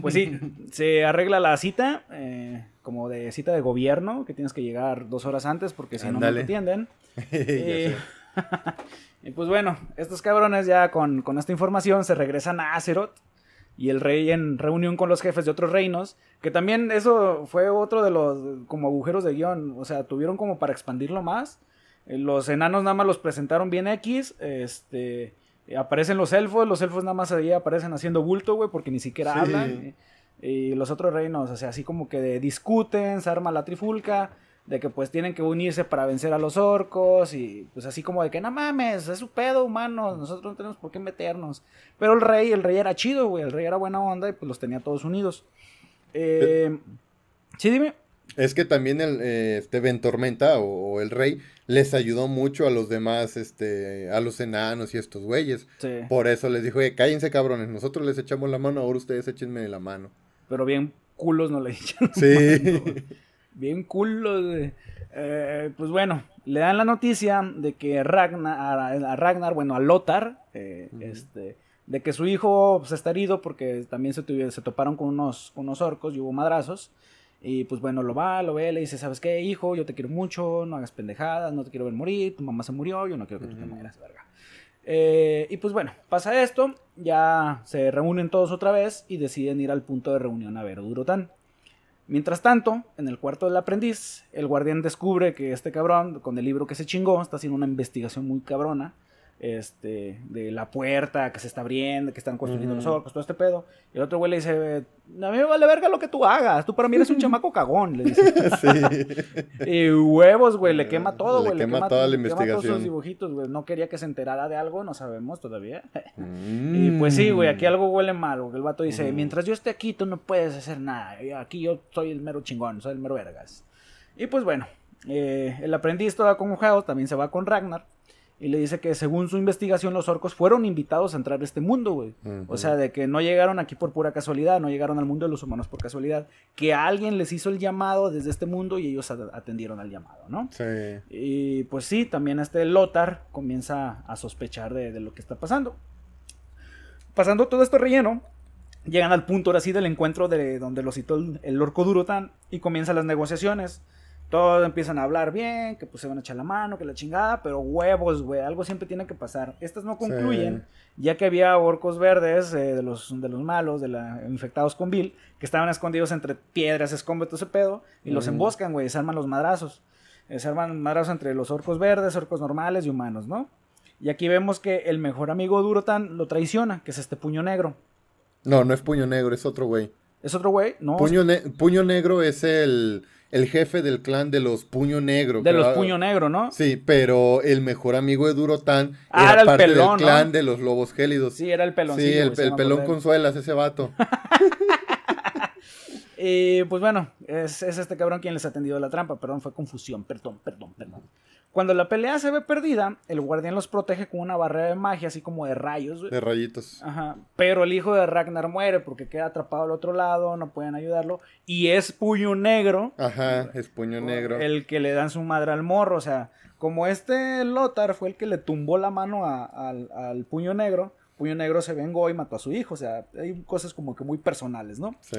Pues sí, se arregla la cita, eh, como de cita de gobierno, que tienes que llegar dos horas antes porque si no, no te atienden. Eh, y pues bueno, estos cabrones ya con, con, esta información se regresan a Azeroth y el rey en reunión con los jefes de otros reinos, que también eso fue otro de los como agujeros de guion, o sea, tuvieron como para expandirlo más. Eh, los enanos nada más los presentaron bien X, este aparecen los elfos, los elfos nada más ahí aparecen haciendo bulto, güey, porque ni siquiera sí. hablan. Y, y, los otros reinos, o sea, así como que discuten, se arma la trifulca, de que pues tienen que unirse para vencer a los orcos, y pues así como de que no mames, es su pedo humano, nosotros no tenemos por qué meternos. Pero el rey, el rey era chido, güey, el rey era buena onda y pues los tenía todos unidos. Eh, sí, dime. Es que también el, eh, este Ventormenta o, o, el rey les ayudó mucho a los demás, este, a los enanos y estos güeyes. Sí. Por eso les dijo, oye, cállense cabrones, nosotros les echamos la mano, ahora ustedes échenme la mano. Pero bien culos no le echan. Sí. bien culos. Eh, pues bueno, le dan la noticia de que Ragnar, a Ragnar, bueno, a Lothar, eh, uh -huh. este, de que su hijo pues, está herido porque también se, tuvieron, se toparon con unos, unos orcos y hubo madrazos. Y pues bueno, lo va, lo ve, le dice, ¿sabes qué, hijo? Yo te quiero mucho, no hagas pendejadas, no te quiero ver morir, tu mamá se murió, yo no quiero que tú te mueras, verga. Eh, y pues bueno, pasa esto, ya se reúnen todos otra vez y deciden ir al punto de reunión a ver a Durotán. Mientras tanto, en el cuarto del aprendiz, el guardián descubre que este cabrón, con el libro que se chingó, está haciendo una investigación muy cabrona este, de la puerta que se está abriendo, que están construyendo uh -huh. los orcos, todo este pedo. Y el otro güey le dice, a mí me vale verga lo que tú hagas, tú para mí eres un chamaco cagón, le dice. sí. Y huevos, güey, le quema todo, güey. Le, le, quema, toda la investigación. Quema todos sus dibujitos, güey. No quería que se enterara de algo, no sabemos todavía. Mm. Y pues sí, güey, aquí algo huele mal, güey. El vato dice, mm. mientras yo esté aquí, tú no puedes hacer nada. Aquí yo soy el mero chingón, soy el mero vergas. Y pues bueno, eh, el aprendiz todo acongojado también se va con Ragnar. Y le dice que según su investigación los orcos fueron invitados a entrar a este mundo, güey. Uh -huh. O sea, de que no llegaron aquí por pura casualidad, no llegaron al mundo de los humanos por casualidad. Que alguien les hizo el llamado desde este mundo y ellos atendieron al llamado, ¿no? Sí. Y pues sí, también este Lothar comienza a sospechar de, de lo que está pasando. Pasando todo esto relleno, llegan al punto ahora sí del encuentro de donde lo citó el, el orco Durotán y comienzan las negociaciones todos empiezan a hablar bien, que pues se van a echar la mano, que la chingada, pero huevos, güey, algo siempre tiene que pasar. Estas no concluyen, sí. ya que había orcos verdes eh, de, los, de los malos, de la, infectados con Bill, que estaban escondidos entre piedras, escombros, todo ese pedo, y mm. los emboscan, güey, se arman los madrazos. Eh, se arman madrazos entre los orcos verdes, orcos normales y humanos, ¿no? Y aquí vemos que el mejor amigo Durotan lo traiciona, que es este puño negro. No, no es puño negro, es otro güey. ¿Es otro güey? No. Puño, ne puño negro es el el jefe del clan de los Puño Negro. De los Puño Negro, ¿no? Sí, pero el mejor amigo de Durotán ah, era, parte el pelón, del clan ¿no? de los Lobos Gélidos. Sí, era el pelón. Sí, el, el pelón Consuelas, ese vato. y pues bueno, es, es, este cabrón quien les ha tendido la trampa. Perdón, fue confusión. Perdón, perdón, perdón. Cuando la pelea se ve perdida, el guardián los protege con una barrera de magia, así como de rayos. De rayitos. Ajá. Pero el hijo de Ragnar muere porque queda atrapado al otro lado, no pueden ayudarlo. Y es puño negro Ajá, es puño negro. el que le dan su madre al morro. O sea, como este Lothar fue el que le tumbó la mano a- al, al puño negro, puño negro se vengó y mató a su hijo. O sea, hay cosas como que muy personales, ¿no? Sí.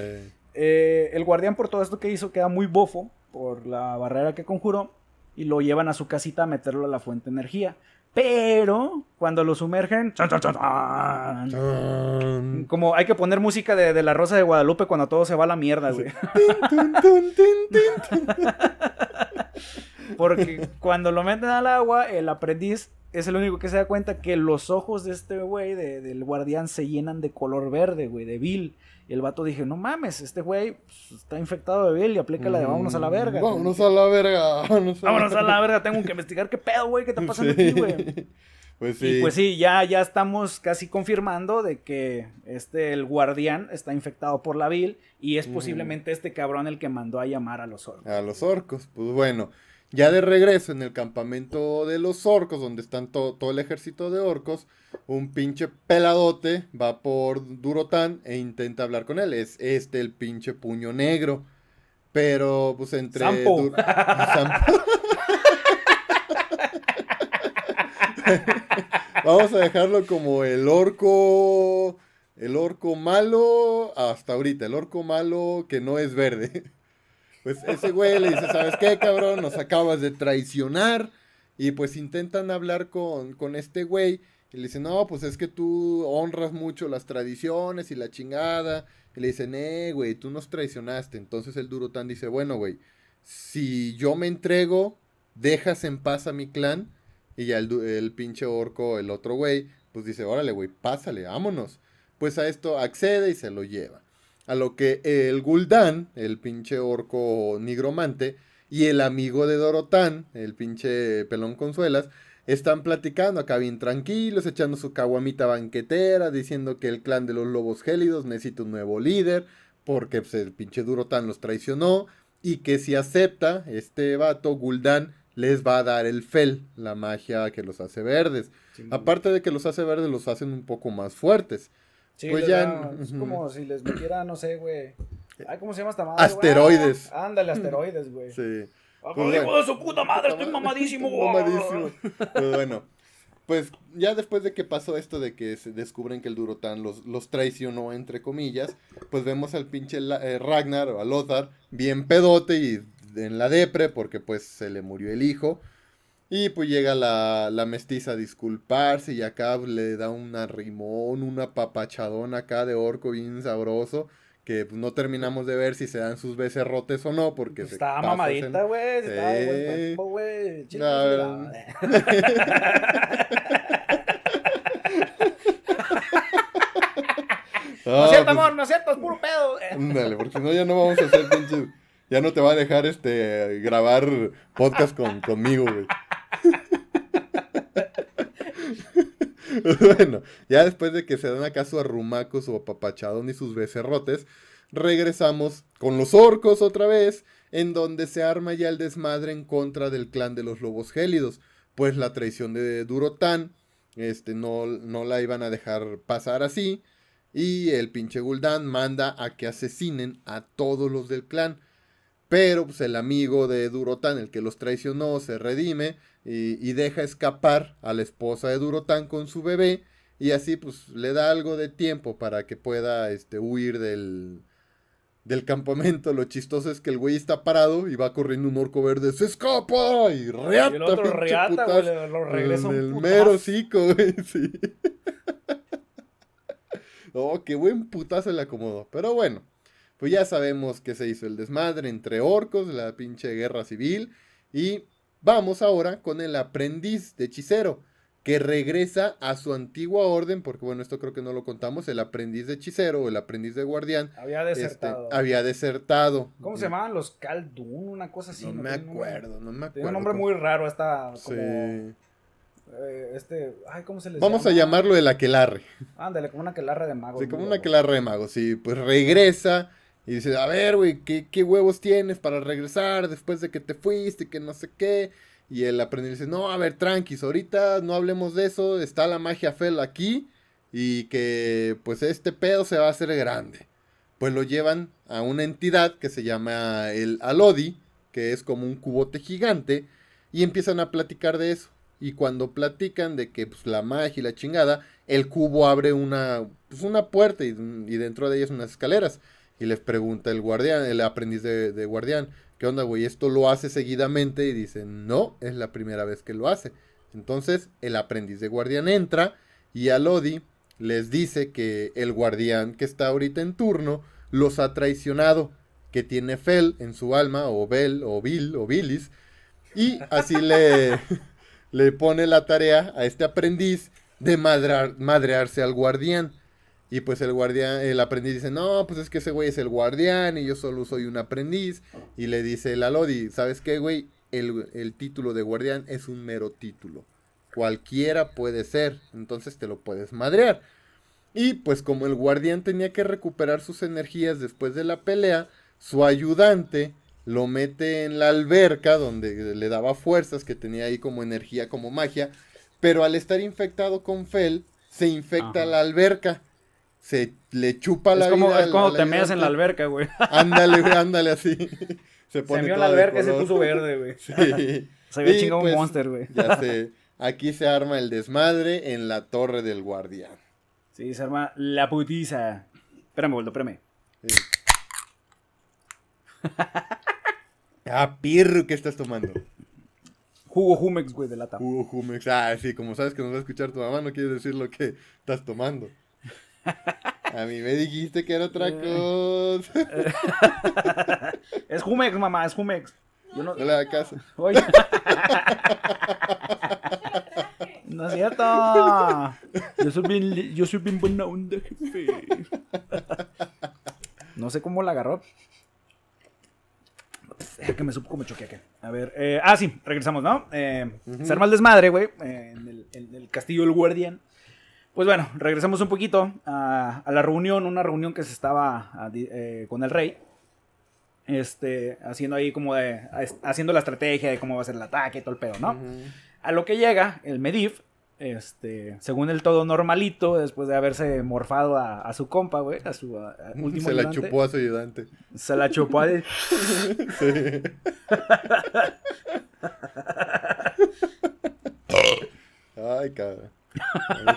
Eh, el guardián por todo esto que hizo queda muy bofo por la barrera que conjuró y lo llevan a su casita a meterlo a la fuente de energía. Pero cuando lo sumergen, chan, chan, chan, chan, Tun, como hay que poner música de, de la Rosa de Guadalupe cuando todo se va a la mierda, güey. Porque cuando lo meten al agua, el aprendiz es el único que se da cuenta que los ojos de este güey, de- del guardián, se llenan de color verde, güey, de vil. Y el vato dije, no mames, este güey pues, está infectado de vil y aplica la de vámonos a la verga. Vámonos a la verga. Vámonos a, Vámonos a la verga, tengo que investigar qué pedo, güey, qué está pasando Sí. aquí, güey. Pues sí. Y pues sí, ya, ya estamos casi confirmando de que este, el guardián está infectado por la vil y es posiblemente este cabrón el que mandó a llamar a los orcos. A los orcos. Pues bueno, ya de regreso en el campamento de los orcos, donde están to- todo el ejército de orcos, un pinche peladote va por Durotán e intenta hablar con él. Es este el pinche puño negro. Pero pues entre... Sampo. Vamos a dejarlo como el orco... El orco malo hasta ahorita, el orco malo que no es verde. Pues ese güey le dice, ¿sabes qué, cabrón? Nos acabas de traicionar. Y pues intentan hablar con, con este güey. Y le dicen, no, pues es que tú honras mucho las tradiciones y la chingada. Y le dicen, eh, güey, tú nos traicionaste. Entonces el Durotán dice, bueno, güey, si yo me entrego, dejas en paz a mi clan. Y ya el, el pinche orco, el otro güey, pues dice, órale, güey, pásale, vámonos. Pues a esto accede y se lo lleva. A lo que el Gul'dan, el pinche orco nigromante, y el amigo de Dorotán, el pinche pelón consuelas, están platicando acá bien tranquilos, echando su caguamita banquetera, diciendo que el clan de los lobos gélidos necesita un nuevo líder, porque pues, el pinche Durotán los traicionó, y que si acepta este vato, Gul'dan les va a dar el fel, la magia que los hace verdes. Aparte de que los hace verdes, los hacen un poco más fuertes. Sí, Pues les ya- da- es como si les metiera, no sé, güey. Ay, ¿cómo se llama esta madre? Asteroides. Ah, ándale, asteroides, güey. Sí. Ah, Pues de su puta madre, estoy mamadísimo, güey. Mamadísimo. Pues bueno, pues ya después de que pasó esto de que se descubren que el Durotán los, los traicionó, entre comillas, pues vemos al pinche eh, Ragnar o a Lothar bien pedote y en la depre porque pues se le murió el hijo. Y pues llega la, la mestiza a disculparse y acá le da un arrimón, una papachadón acá de orco bien sabroso. Que pues, no terminamos de ver si se dan sus becerrotes o no porque Pues se estaba mamadita, en- güey. De buen Sí. güey. No Ah, es cierto, pues, amor, no es cierto, es puro pedo. Ándale, porque si no ya no vamos a hacer pinche. Ya no te va a dejar este grabar podcast con, conmigo, güey. bueno, ya después de que se dan acá su arrumaco, su apapachadón y sus becerrotes, regresamos con los orcos otra vez, en donde se arma ya el desmadre en contra del clan de los lobos gélidos, pues la traición de Durotán, este, no, no la iban a dejar pasar así, y el pinche Gul'dan manda a que asesinen a todos los del clan. Pero pues, el amigo de Durotán, el que los traicionó, se redime y, y deja escapar a la esposa de Durotán con su bebé. Y así pues le da algo de tiempo para que pueda este, huir del, del campamento. Lo chistoso es que el güey está parado y va corriendo un orco verde. ¡Se escapa! Y reata, Y el otro reata, putazo. güey, lo- regresa En el mero hocico, güey, sí. Oh, qué buen putazo le acomodó. Pero bueno, pues ya sabemos que se hizo el desmadre entre orcos, la pinche guerra civil. Y vamos ahora con el aprendiz de hechicero, que regresa a su antigua orden, porque bueno, esto creo que no lo contamos, el aprendiz de hechicero o el aprendiz de guardián Había este, desertado. había desertado. ¿Cómo se llamaban los Caldun? Una cosa así. No me un nombre- acuerdo, no me acuerdo. Tiene un nombre muy raro esta como Sí. eh, este, ay, ¿cómo se les Vamos a llama? llamarlo el aquelarre. Ándale, como una aquelarre de magos. Sí, como loco. aquelarre de magos, sí. Pues regresa y dice, a ver, güey, ¿qué, ¿qué huevos tienes para regresar después de que te fuiste, que no sé qué? Y el aprendiz dice, no, a ver, tranquis, ahorita no hablemos de eso, está la magia Fel aquí y que pues este pedo se va a hacer grande. Pues lo llevan a una entidad que se llama el Alodi, que es como un cubote gigante, y empiezan a platicar de eso. Y cuando platican de que pues, la magia y la chingada, el cubo abre una, pues, una puerta y, dentro de ellas unas escaleras. Y les pregunta el guardián, el aprendiz de, guardián, ¿qué onda, güey? ¿Esto lo hace seguidamente? Y dicen, no, es la primera vez que lo hace. Entonces el aprendiz de guardián entra y a Lodi les dice que el guardián que está ahorita en turno los ha traicionado, que tiene Fel en su alma, o Bel, o Bill, o Billis, y así le, le pone la tarea a este aprendiz de madrearse al guardián. Y pues el guardián, el aprendiz dice, no, pues es que ese güey es el guardián y yo solo soy un aprendiz. Y le dice el Alodi, ¿sabes qué, güey? El, el título de guardián es un mero título. Cualquiera puede ser, entonces te lo puedes madrear. Y pues como el guardián tenía que recuperar sus energías después de la pelea, su ayudante lo mete en la alberca donde le daba fuerzas, que tenía ahí como energía, como magia, pero al estar infectado con Fel, se infecta la alberca. Se le chupa la como, Es como te meas en la alberca, güey. Ándale, güey, ándale así. Se pone se la alberca y se puso verde, güey. Sí. Se había chingado un pues, monster, güey. Ya sé. Aquí se arma el desmadre en la torre del guardián. Sí, se arma la putiza. Espérame, Boldo, espérame. Sí. ah, pirro, ¿qué estás tomando? Jugo Jumex, güey, de lata. Jugo Jumex. Ah, sí, como sabes que nos va a escuchar tu mamá, no quieres decir lo que estás tomando. A mí me dijiste que era otra eh. cosa. es Jumex, mamá, es Jumex. Yo no... le da caso. Oye. no es cierto. Yo soy bien, yo soy bien buena onda, jefe. No sé cómo la agarró que me supo como choqué aquí. A ver, eh, ah, sí, regresamos, ¿no? Eh, Se arma el desmadre, güey, en, el, castillo del guardián. Pues bueno, regresamos un poquito a, la reunión, una reunión que se estaba eh, con el rey. Este, haciendo ahí como de, haciendo la estrategia de cómo va a ser el ataque y todo el pedo, ¿no? A lo que llega el Medivh, este, según el todo normalito, después de haberse morfado a, su compa, güey, a su último Se la chupó a su ayudante. Se la chupó a sí. Ay, cabrón.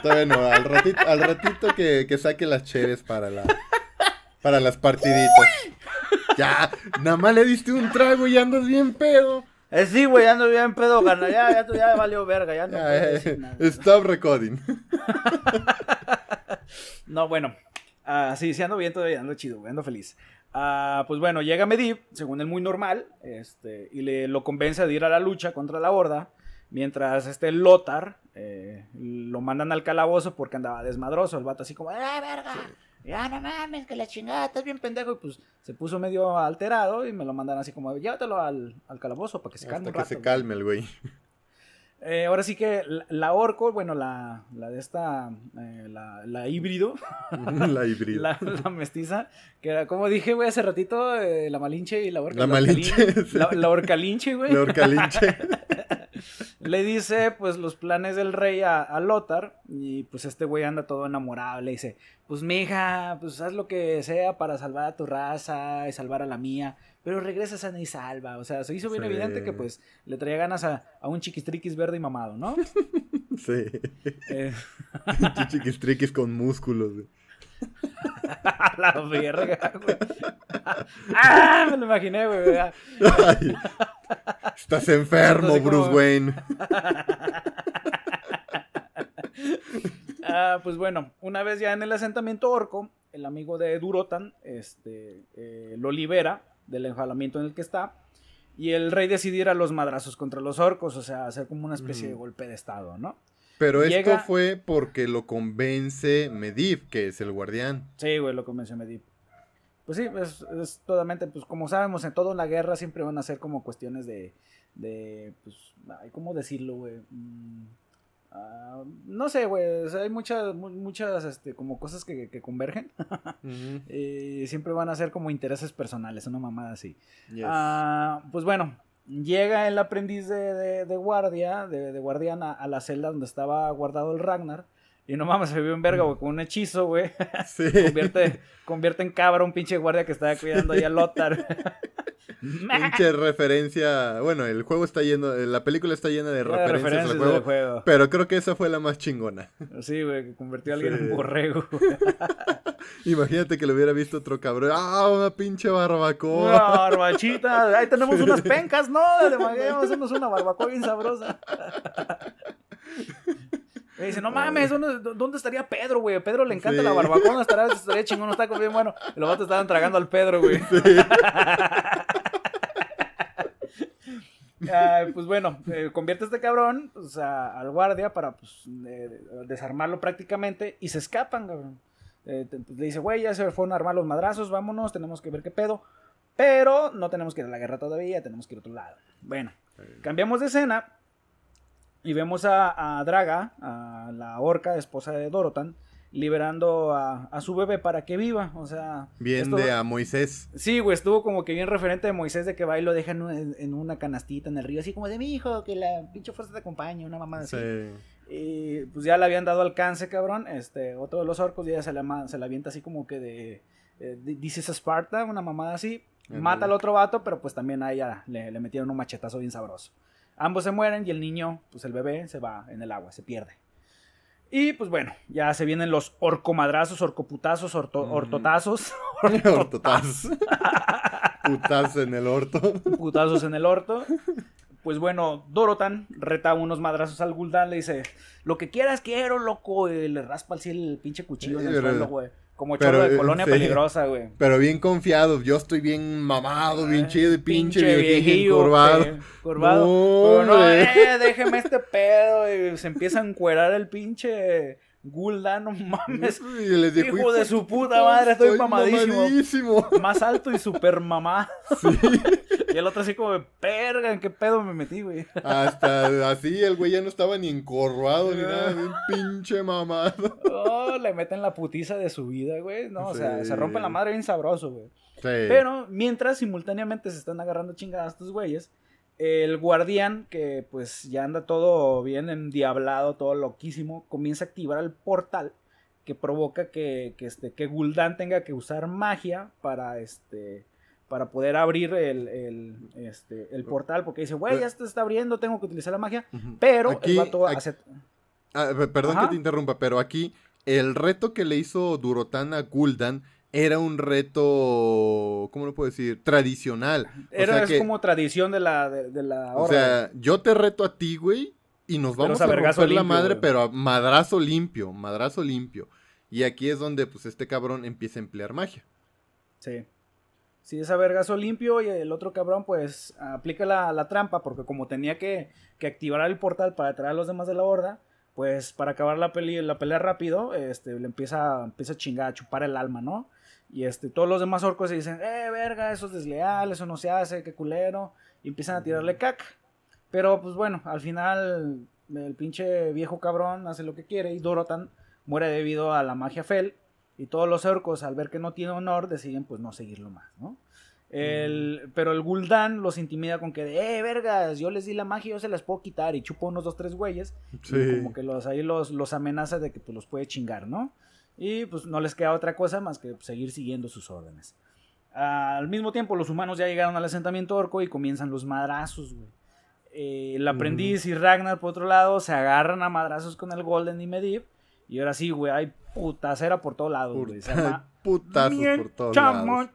Todavía al ratito, al ratito que, que saque las cheves para la para las partiditas. Ya, nada más le diste un trago y andas bien pedo. Eh, sí, güey, ya ando bien pedo, carnal. Ya, ya, ya valió verga, ya no. Eh, stop recording. no, bueno. Uh, sí, sí ando bien todavía, ando chido, ando feliz. Uh, pues bueno, llega Medivh, según él muy normal, este, y le lo convence de ir a la lucha contra la horda. Mientras este Lothar eh, lo mandan al calabozo porque andaba desmadroso. El vato así como, ¡eh, verga! ya no mames, que la chingada, estás bien pendejo. Y pues se puso medio alterado y me lo mandan así como, llévatelo al, al calabozo para que se calme. Hasta que se calme el güey. Eh, ahora sí que la, orco, bueno, la, la de esta, eh, la, la, híbrido. la híbrido. La, mestiza, que era, como dije, güey, hace ratito, eh, la malinche y la orca. La, malinche. La, la orcalinche, güey. La orcalinche. le dice, pues, los planes del rey a, a Lothar. Y pues este güey anda todo enamorado. Le dice, pues, mija, pues haz lo que sea para salvar a tu raza y salvar a la mía pero regresa sana y salva. O sea, se hizo bien evidente que pues le traía ganas a, un chiquistriquis verde y mamado, ¿no? sí. Eh. chiquistriquis con músculos, güey. la verga, güey. ¡Ah! Me lo imaginé, güey. estás enfermo, Bruce Wayne. ah, pues bueno, una vez ya en el asentamiento orco, el amigo de Durotan este, eh, lo libera del enjalamiento en el que está. Y el rey decidiera los madrazos contra los orcos, o sea, hacer como una especie de golpe de estado, ¿no? Pero esto fue porque lo convence Medivh, que es el guardián. Sí, güey, lo convence Medivh. Pues sí, es, es totalmente, pues como sabemos, en toda la guerra siempre van a ser como cuestiones de, de pues, ¿cómo decirlo, güey? Mm, Ah, no sé, güey. hay muchas, muchas, este, como cosas que, convergen. y siempre van a ser como intereses personales, una mamada así. Ah, pues bueno, llega el aprendiz de, de, guardia, de, de guardián a, la celda donde estaba guardado el Ragnar. Y no mames, se vio en verga, güey, con un hechizo, güey. Sí. convierte, convierte en cabra un pinche guardia que estaba cuidando ahí a Lothar. Pinche referencia. Bueno, el juego está lleno. La película está llena de referencias, al juego, Pero creo que esa fue la más chingona. Sí, güey, que convirtió a alguien en borrego. Imagínate que lo hubiera visto otro cabrón. ¡Ah, una pinche barbacoa! Una barbachita. Ahí tenemos unas pencas, ¿no? De hacemos una barbacoa bien sabrosa. Y dice, no mames, ¿dónde, estaría Pedro, güey? Pedro le encanta la barbacoa, estaría, estaría chingón, está bien bueno. Y los vatos estaban tragando al Pedro, güey. Pues bueno, eh, convierte a este cabrón al guardia para pues, desarmarlo prácticamente y se escapan, cabrón. Eh, le dice, güey, ya se fueron a armar los madrazos, vámonos, tenemos que ver qué pedo. Pero no tenemos que ir a la guerra todavía, tenemos que ir a otro lado. Bueno, cambiamos de escena y vemos a, Draga, a la orca, esposa de Dorotan, liberando a, su bebé para que viva. O sea. Bien de a Moisés. Sí, güey, estuvo como que bien referente de Moisés de que va y lo deja en, una canastita en el río, así como de mi hijo, que la pinche fuerza te acompañe, una mamá así. Sí. Y pues ya le habían dado alcance, cabrón. Este, otro de los orcos ya se la, se la avienta así como que de. Eh, dices Esparta, una mamada así. Mata al otro vato, pero pues también a ella le, le metieron un machetazo bien sabroso. Ambos se mueren y el niño, pues el bebé, se va en el agua, se pierde. Y pues bueno, ya se vienen los orcomadrazos, orcoputazos, ortotazos. Ortotazos. Putazos en el orto. Putazos en el orto. Pues bueno, Dorotan reta unos madrazos al Gul'dan, le dice, lo que quieras quiero, loco, y le raspa así el pinche cuchillo en el suelo, güey. Como chorro de colonia peligrosa, güey. Pero bien confiado. Yo estoy bien mamado, bien chido y pinche, pinche viejillo, curvado. curvado. No, no, eh, déjeme este pedo. Y se empieza a encuerar el pinche Gulda, no mames. hijo de su puta madre, estoy, mamadísimo. Más alto y super mamá. y el otro así como, perga, ¿en qué pedo me metí, güey? Hasta así, el güey ya no estaba ni encorvado ni nada, un pinche mamado. Oh, le meten la putiza de su vida, güey. No, o sea, se rompen la madre bien sabroso, güey. Pero mientras simultáneamente se están agarrando chingadas estos güeyes, el guardián, que pues ya anda todo bien endiablado, todo loquísimo, comienza a activar el portal que provoca que, que, este, que Gul'dan tenga que usar magia para este para poder abrir el, el, este, el portal, porque dice, güey, ya se está abriendo, tengo que utilizar la magia, pero aquí, el vato hace... Ah, perdón que te interrumpa, pero aquí el reto que le hizo Durotan a Gul'dan era un reto, ¿cómo lo puedo decir? Tradicional. Era es como tradición de la, de, la O sea, yo te reto a ti, güey, y nos vamos a, romper la madre, pero a madrazo limpio, madrazo limpio. Y aquí es donde, pues, este cabrón empieza a emplear magia. Sí. Sí, es a vergazo limpio y el otro cabrón, pues, aplica la, trampa, porque como tenía que, que, activar el portal para traer a los demás de la horda, pues, para acabar la, peli, la pelea rápido, este, le empieza, empieza a chingar, a chupar el alma, ¿no? Y este, todos los demás orcos se dicen, eh, verga, eso es desleal, eso no se hace, qué culero. Y empiezan a tirarle caca. Pero pues bueno, al final el pinche viejo cabrón hace lo que quiere y Dorotan muere debido a la magia Fel. Y todos los orcos, al ver que no tiene honor, deciden pues no seguirlo más, ¿no? El, Pero el Gul'dan los intimida con que, eh, vergas, yo les di la magia, yo se las puedo quitar. Y chupa unos dos, tres güeyes. Y como que los, ahí los, los amenaza de que pues, los puede chingar, ¿no? Y pues no les queda otra cosa más que seguir siguiendo sus órdenes. Al mismo tiempo, los humanos ya llegaron al asentamiento orco y comienzan los madrazos, güey. Eh, el aprendiz y Ragnar, por otro lado, se agarran a madrazos con el Golden y Medivh. Y ahora sí, güey, hay putacera por todos lados, güey. Se llama Putazos por todos lados.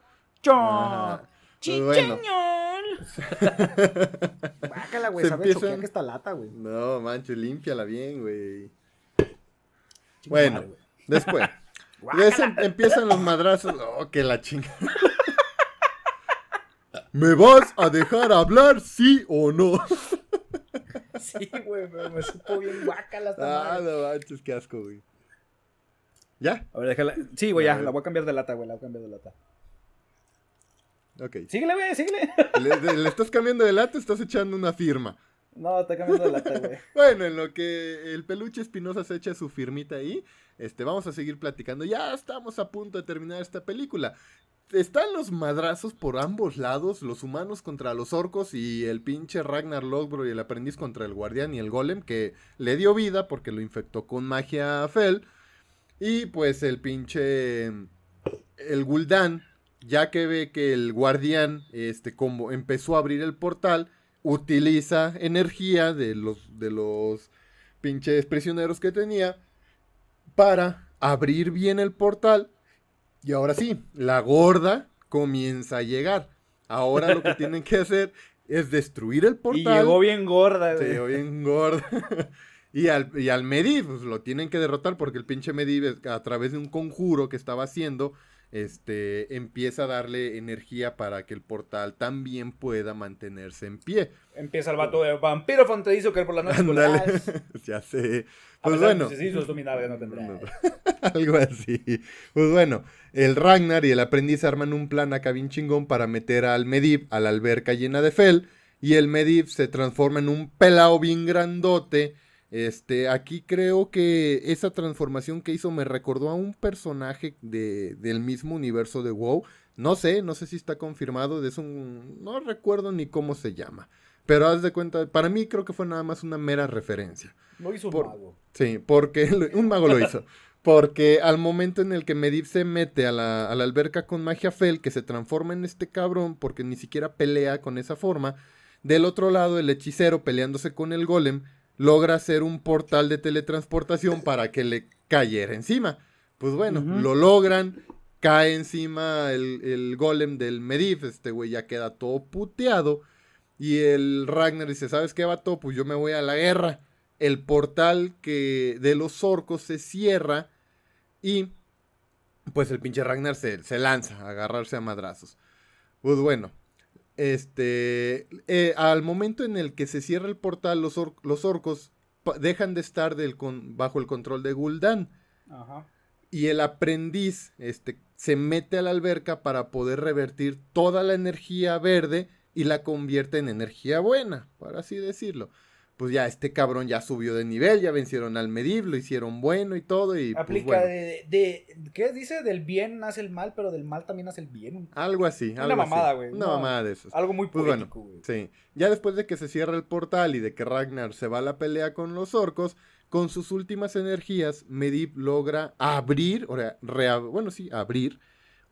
Chicheñol. Bácala, güey, sabe empiezan... que esta lata, güey. No, mancho, límpiala bien, güey. Bueno, Después. empiezan los madrazos. Oh, que la chinga. ¿Me vas a dejar hablar, sí o no? sí, güey, me supo bien guacala Ah, no manches, qué asco, güey. ¿Ya? A ver, déjala. Sí, güey, ya, la voy a cambiar de lata, güey, la voy a cambiar de lata. Ok. Síguele, güey, síguele. Le, le, estás cambiando de lata, estás echando una firma. No, está cambiando de lata, güey. bueno, en lo que el peluche espinosa se echa su firmita ahí, este, vamos a seguir platicando. Ya estamos a punto de terminar esta película. están los madrazos por ambos lados, los humanos contra los orcos y el pinche Ragnar Lothbrok y el aprendiz contra el guardián y el golem que le dio vida porque lo infectó con magia a Fel. Y pues el pinche el Gul'dan, ya que ve que el guardián este como empezó a abrir el portal, utiliza energía de los de los pinches prisioneros que tenía para abrir bien el portal y ahora sí, la gorda comienza a llegar. Ahora lo que tienen que hacer es destruir el portal. Y llegó bien gorda. Llegó bien gorda. y, al, y al Medivh, pues, lo tienen que derrotar porque el pinche Medivh, a través de un conjuro que estaba haciendo, este, empieza a darle energía para que el portal también pueda mantenerse en pie. Empieza el vato de vampiro fronterizo que por la noche Ya sé. Pues bueno. no Algo así. Pues bueno, el Ragnar y el aprendiz arman un plan acá bien chingón para meter al Medivh a la alberca llena de fel. Y el Medivh se transforma en un pelao bien grandote este, aquí creo que esa transformación que hizo me recordó a un personaje de, del mismo universo de WoW. No sé, no sé si está confirmado, es un... no recuerdo ni cómo se llama. Pero haz de cuenta, para mí creo que fue nada más una mera referencia. Lo hizo un mago. Sí, porque un mago lo hizo. Porque al momento en el que Medivh se mete a la, a la alberca con magia Fel, que se transforma en este cabrón, porque ni siquiera pelea con esa forma, del otro lado el hechicero peleándose con el golem, logra hacer un portal de teletransportación para que le cayera encima. Pues bueno, lo logran, cae encima el, golem del Medivh, este güey ya queda todo puteado. Y el Ragnar dice, ¿sabes qué, vato? Pues yo me voy a la guerra. El portal que de los orcos se cierra y pues el pinche Ragnar se, se lanza a agarrarse a madrazos. Pues bueno, este, eh, al momento en el que se cierra el portal, los, los orcos dejan de estar del bajo el control de Gul'dan. Y el aprendiz este, se mete a la alberca para poder revertir toda la energía verde y la convierte en energía buena, por así decirlo pues ya este cabrón ya subió de nivel, ya vencieron al Medivh, lo hicieron bueno y todo. Y, pues, Aplica de, de, ¿Qué dice? Del bien nace el mal, pero del mal también nace el bien. Algo así. Una mamada, güey. Una mamada de esos. Algo muy pues poético, güey. sí. Ya después de que se cierra el portal y de que Ragnar se va a la pelea con los orcos, con sus últimas energías, Medivh logra abrir, o sea, bueno, sí, abrir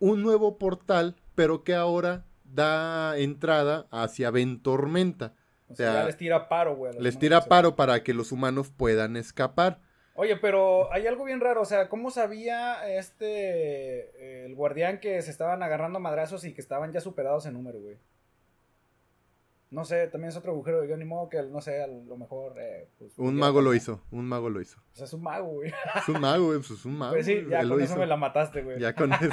un nuevo portal, pero que ahora da entrada hacia Ventormenta o sea, les tira paro, güey. Les tira paro para que los humanos puedan escapar. Oye, pero hay algo bien raro, o sea, ¿cómo sabía este, el guardián que se estaban agarrando madrazos y que estaban ya superados en número, güey? No sé, también es otro agujero de guion, ni modo que, no sé, a lo mejor... Eh, pues, un mago lo hizo, un mago lo hizo. O sea, es un mago, güey. Es un mago, güey, pues es un mago. Pues sí, ya con eso me la mataste, güey. Ya con eso.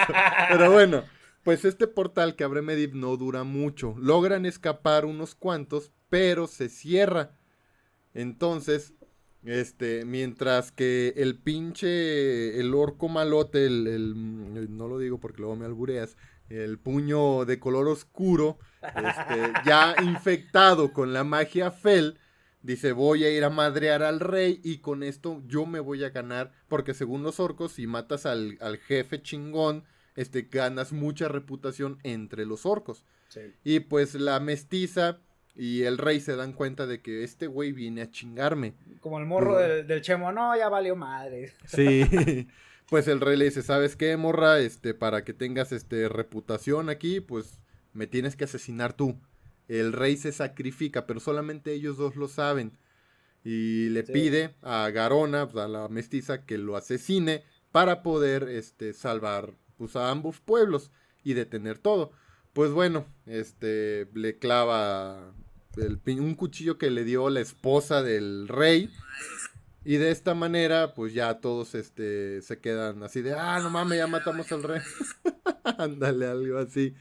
Pero bueno, pues este portal que abre Medivh no dura mucho. Logran escapar unos cuantos, pero se cierra. Entonces, este, mientras que el pinche, el orco malote, el, no lo digo porque luego me albureas, el puño de color oscuro, este, ya infectado con la magia Fel, dice voy a ir a madrear al rey y con esto yo me voy a ganar, porque según los orcos, si matas al, al jefe chingón, este, ganas mucha reputación entre los orcos. Y pues la mestiza y el rey se dan cuenta de que este güey viene a chingarme. Como el morro del, chemo, no, ya valió madre. Sí. pues el rey le dice, ¿sabes qué, morra? Este, para que tengas este reputación aquí, pues me tienes que asesinar tú. El rey se sacrifica, pero solamente ellos dos lo saben. Y le pide a Garona, pues, a la mestiza, que lo asesine para poder este, salvar pues, a ambos pueblos y detener todo. Pues bueno, este le clava un cuchillo que le dio la esposa del rey. Y de esta manera, pues ya todos este, se quedan así de, ah, no mames, ya matamos al rey. Ándale, algo así.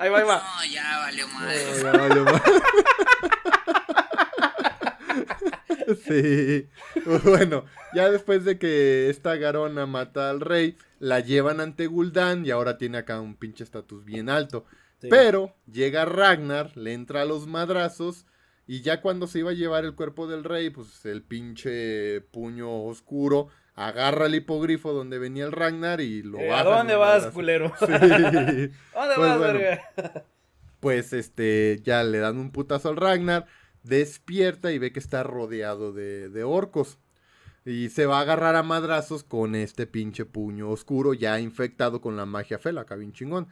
ahí va, ahí va. No, ya valió madre. ya valió sí. Bueno, ya después de que esta Garona mata al rey, la llevan ante Gul'dan y ahora tiene acá un pinche estatus bien alto. Pero llega Ragnar, le entra a los madrazos Y ya cuando se iba a llevar el cuerpo del rey, pues el pinche puño oscuro agarra el hipogrifo donde venía el Ragnar y lo Eh. ¿A dónde vas, madrazo. culero? Sí. ¿A dónde Pues vas, bueno. verga? Pues este, ya le dan un putazo al Ragnar, despierta y ve que está rodeado de, de orcos. Y se va a agarrar a madrazos con este pinche puño oscuro ya infectado con la magia fela, acá bien chingón.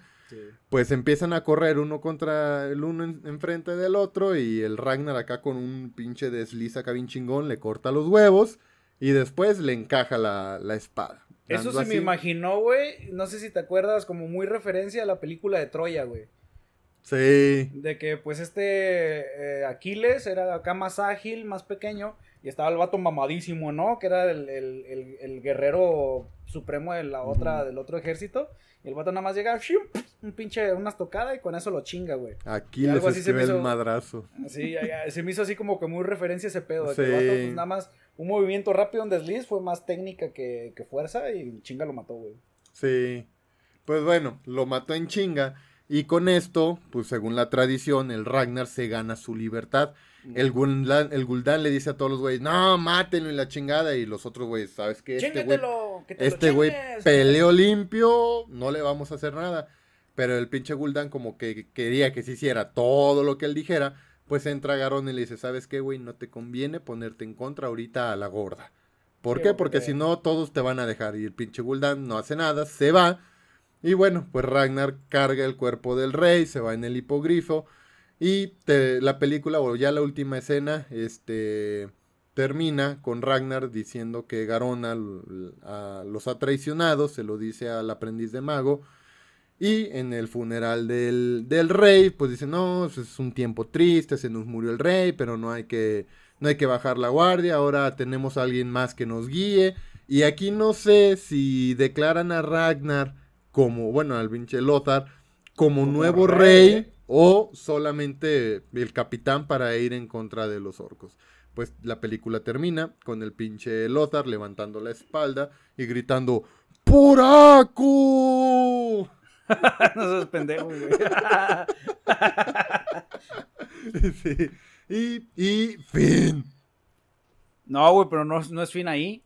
Pues empiezan a correr uno contra el uno en- enfrente del otro y el Ragnar acá con un pinche desliz acá bien chingón le corta los huevos y después le encaja la, la espada. Eso se me imaginó, güey. No sé si te acuerdas, como muy referencia a la película de Troya, güey. Sí, De que, pues, este eh, Aquiles era acá más ágil, más pequeño. Y estaba el vato mamadísimo, ¿no? Que era el, el- el- el guerrero supremo de la otra, del otro ejército. Y el vato nada más llega, ¡shum! un pinche, unas tocadas y con eso lo chinga, güey. aquí Y les algo así se me el madrazo. Ya, se me hizo así como que muy referencia ese pedo. De que el Sí. vato, pues, nada más un movimiento rápido, un desliz, fue más técnica que, que fuerza y chinga lo mató, güey. Sí. Pues bueno, lo mató en chinga. Y con esto, pues según la tradición, el Ragnar se gana su libertad. El Gul'dan, el Gul'dan le dice a todos los güeyes, no, mátenlo y la chingada. Y los otros güeyes, ¿sabes qué? Este güey, que te este güey peleó limpio, no le vamos a hacer nada. Pero el pinche Gul'dan como que quería que se hiciera todo lo que él dijera. Pues entra Garón y le dice, ¿sabes qué, güey? No te conviene ponerte en contra ahorita a la gorda. ¿Por qué? Porque porque- si no, todos te van a dejar. Y el pinche Gul'dan no hace nada, se va. Y bueno, pues Ragnar carga el cuerpo del rey, se va en el hipogrifo. Y la película, o ya la última escena, este termina con Ragnar diciendo que Garona los ha traicionado, se lo dice al aprendiz de mago. Y en el funeral del, del rey, pues dice, no, pues es un tiempo triste, se nos murió el rey, pero no hay que, no hay que bajar la guardia, ahora tenemos a alguien más que nos guíe. Y aquí no sé si declaran a Ragnar como, bueno, al pinche Lothar, como, Como nuevo rey, rey, o solamente el capitán para ir en contra de los orcos. Pues la película termina con el pinche Lothar levantando la espalda y gritando ¡Poraco! no seas pendejo, güey. Sí. Y, y fin. no, güey, pero no, no es fin ahí.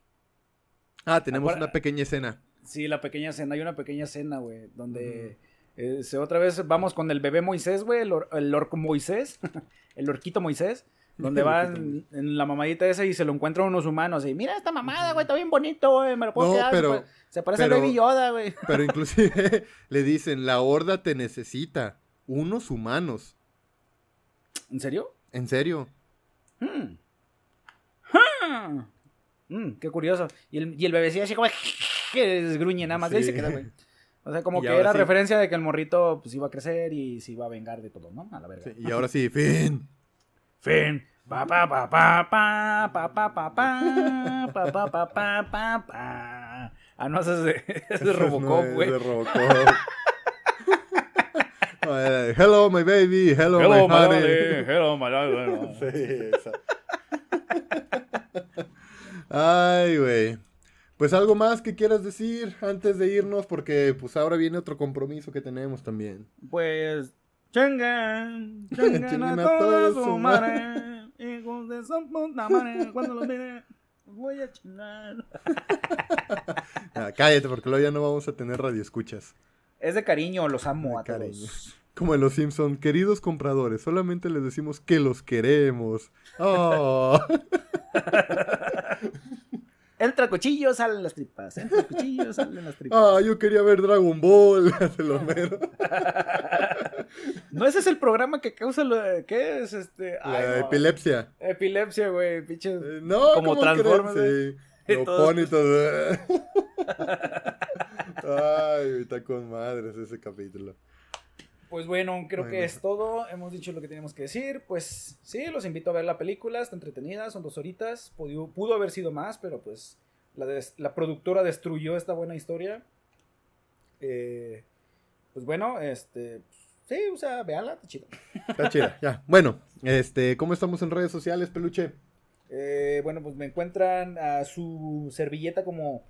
Ah, tenemos Ahora- una pequeña escena. Sí, la pequeña escena, hay una pequeña escena, güey, donde eh, otra vez vamos con el bebé Moisés, güey, el, or- el orco Moisés, el orquito Moisés, donde El va orquito en, la mamadita esa y se lo encuentran unos humanos y mira esta mamada, güey, está bien bonito, güey, me lo puedo No, quedar, pero- se parece pero- a Baby Yoda, güey. Pero inclusive le dicen, la horda te necesita. Unos humanos. ¿En serio? ¿En serio? Hmm. Hmm. Mm, qué curioso. Y el, y el bebecillo así como que desgruñe nada más de ahí Sí. se queda, güey. O sea, como Y que era sí. referencia de que el morrito pues iba a crecer y se iba a vengar de todo, ¿no? A la verga. Sí, y ahora sí, fin. Fin. Pa pa pa pa pa pa pa pa pa pa pa pa pa pa pa. Ah, no, es de, es de Robocop, No, güey. es de Robocop. No, Hello, my baby. Hello, Hello, my honey. Hello, my darling. Sí. Ay, güey. Pues algo más que quieras decir antes de irnos, porque pues ahora viene otro compromiso que tenemos también. Pues, chingan, Chinguen chingan a toda su madre. Hijos de su puta madre. Cuando los mire, voy a chingar. Ah, cállate, porque luego ya no vamos a tener radioescuchas. Es de cariño, los amo De a cariño. todos. Como en los Simpson, queridos compradores, solamente les decimos que los queremos. Oh. Entra cuchillo, salen las tripas. Entra cuchillo, salen las tripas. Ah, yo quería ver Dragon Ball, hace lo mero. No, ese es el programa que causa lo de- ¿Qué es este? La no. epilepsia. Epilepsia, güey, pinche. Eh, no, Como ¿cómo Transformers? Sí. Lo pone y todo. Ay, está con madres ese capítulo. Pues bueno, creo Bueno. que es todo. Hemos dicho lo que teníamos que decir. Pues sí, los invito a ver la película. Está entretenida, son dos horitas. Pudo, pudo haber sido más, pero pues la, des- la productora destruyó esta buena historia. Eh, pues bueno, este. Sí, o sea, véanla, está chido. Está chida, ya. Bueno, este, ¿cómo estamos en redes sociales, peluche? Eh, bueno, pues me encuentran a su servilleta como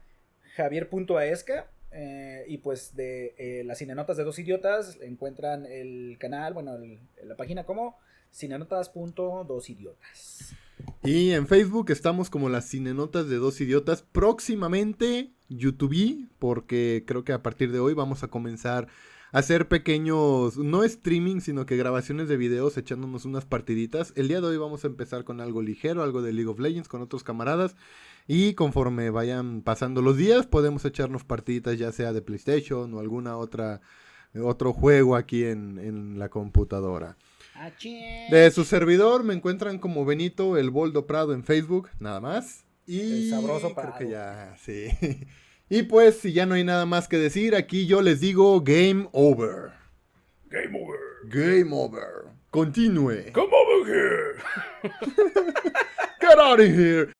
javier.aesca. eh, y pues de eh, las cinenotas de dos idiotas encuentran el canal, bueno, la página como cinenotas.dosidiotas. Y en Facebook estamos como las cinenotas de dos idiotas. Próximamente YouTube, porque creo que a partir de hoy vamos a comenzar a hacer pequeños, no streaming, sino que grabaciones de videos echándonos unas partiditas. El día de hoy vamos a empezar con algo ligero, algo de League of Legends con otros camaradas. Y conforme vayan pasando los días, podemos echarnos partiditas ya sea de PlayStation o alguna otra otro juego aquí en, en la computadora. De su servidor me encuentran como Benito el Boldo Prado en Facebook, nada más. Y El sabroso creo Prado. que ya, sí. Y pues, si ya no hay nada más que decir, aquí yo les digo game over. Game over. Game over. Continúe. Come over here. Get out of here.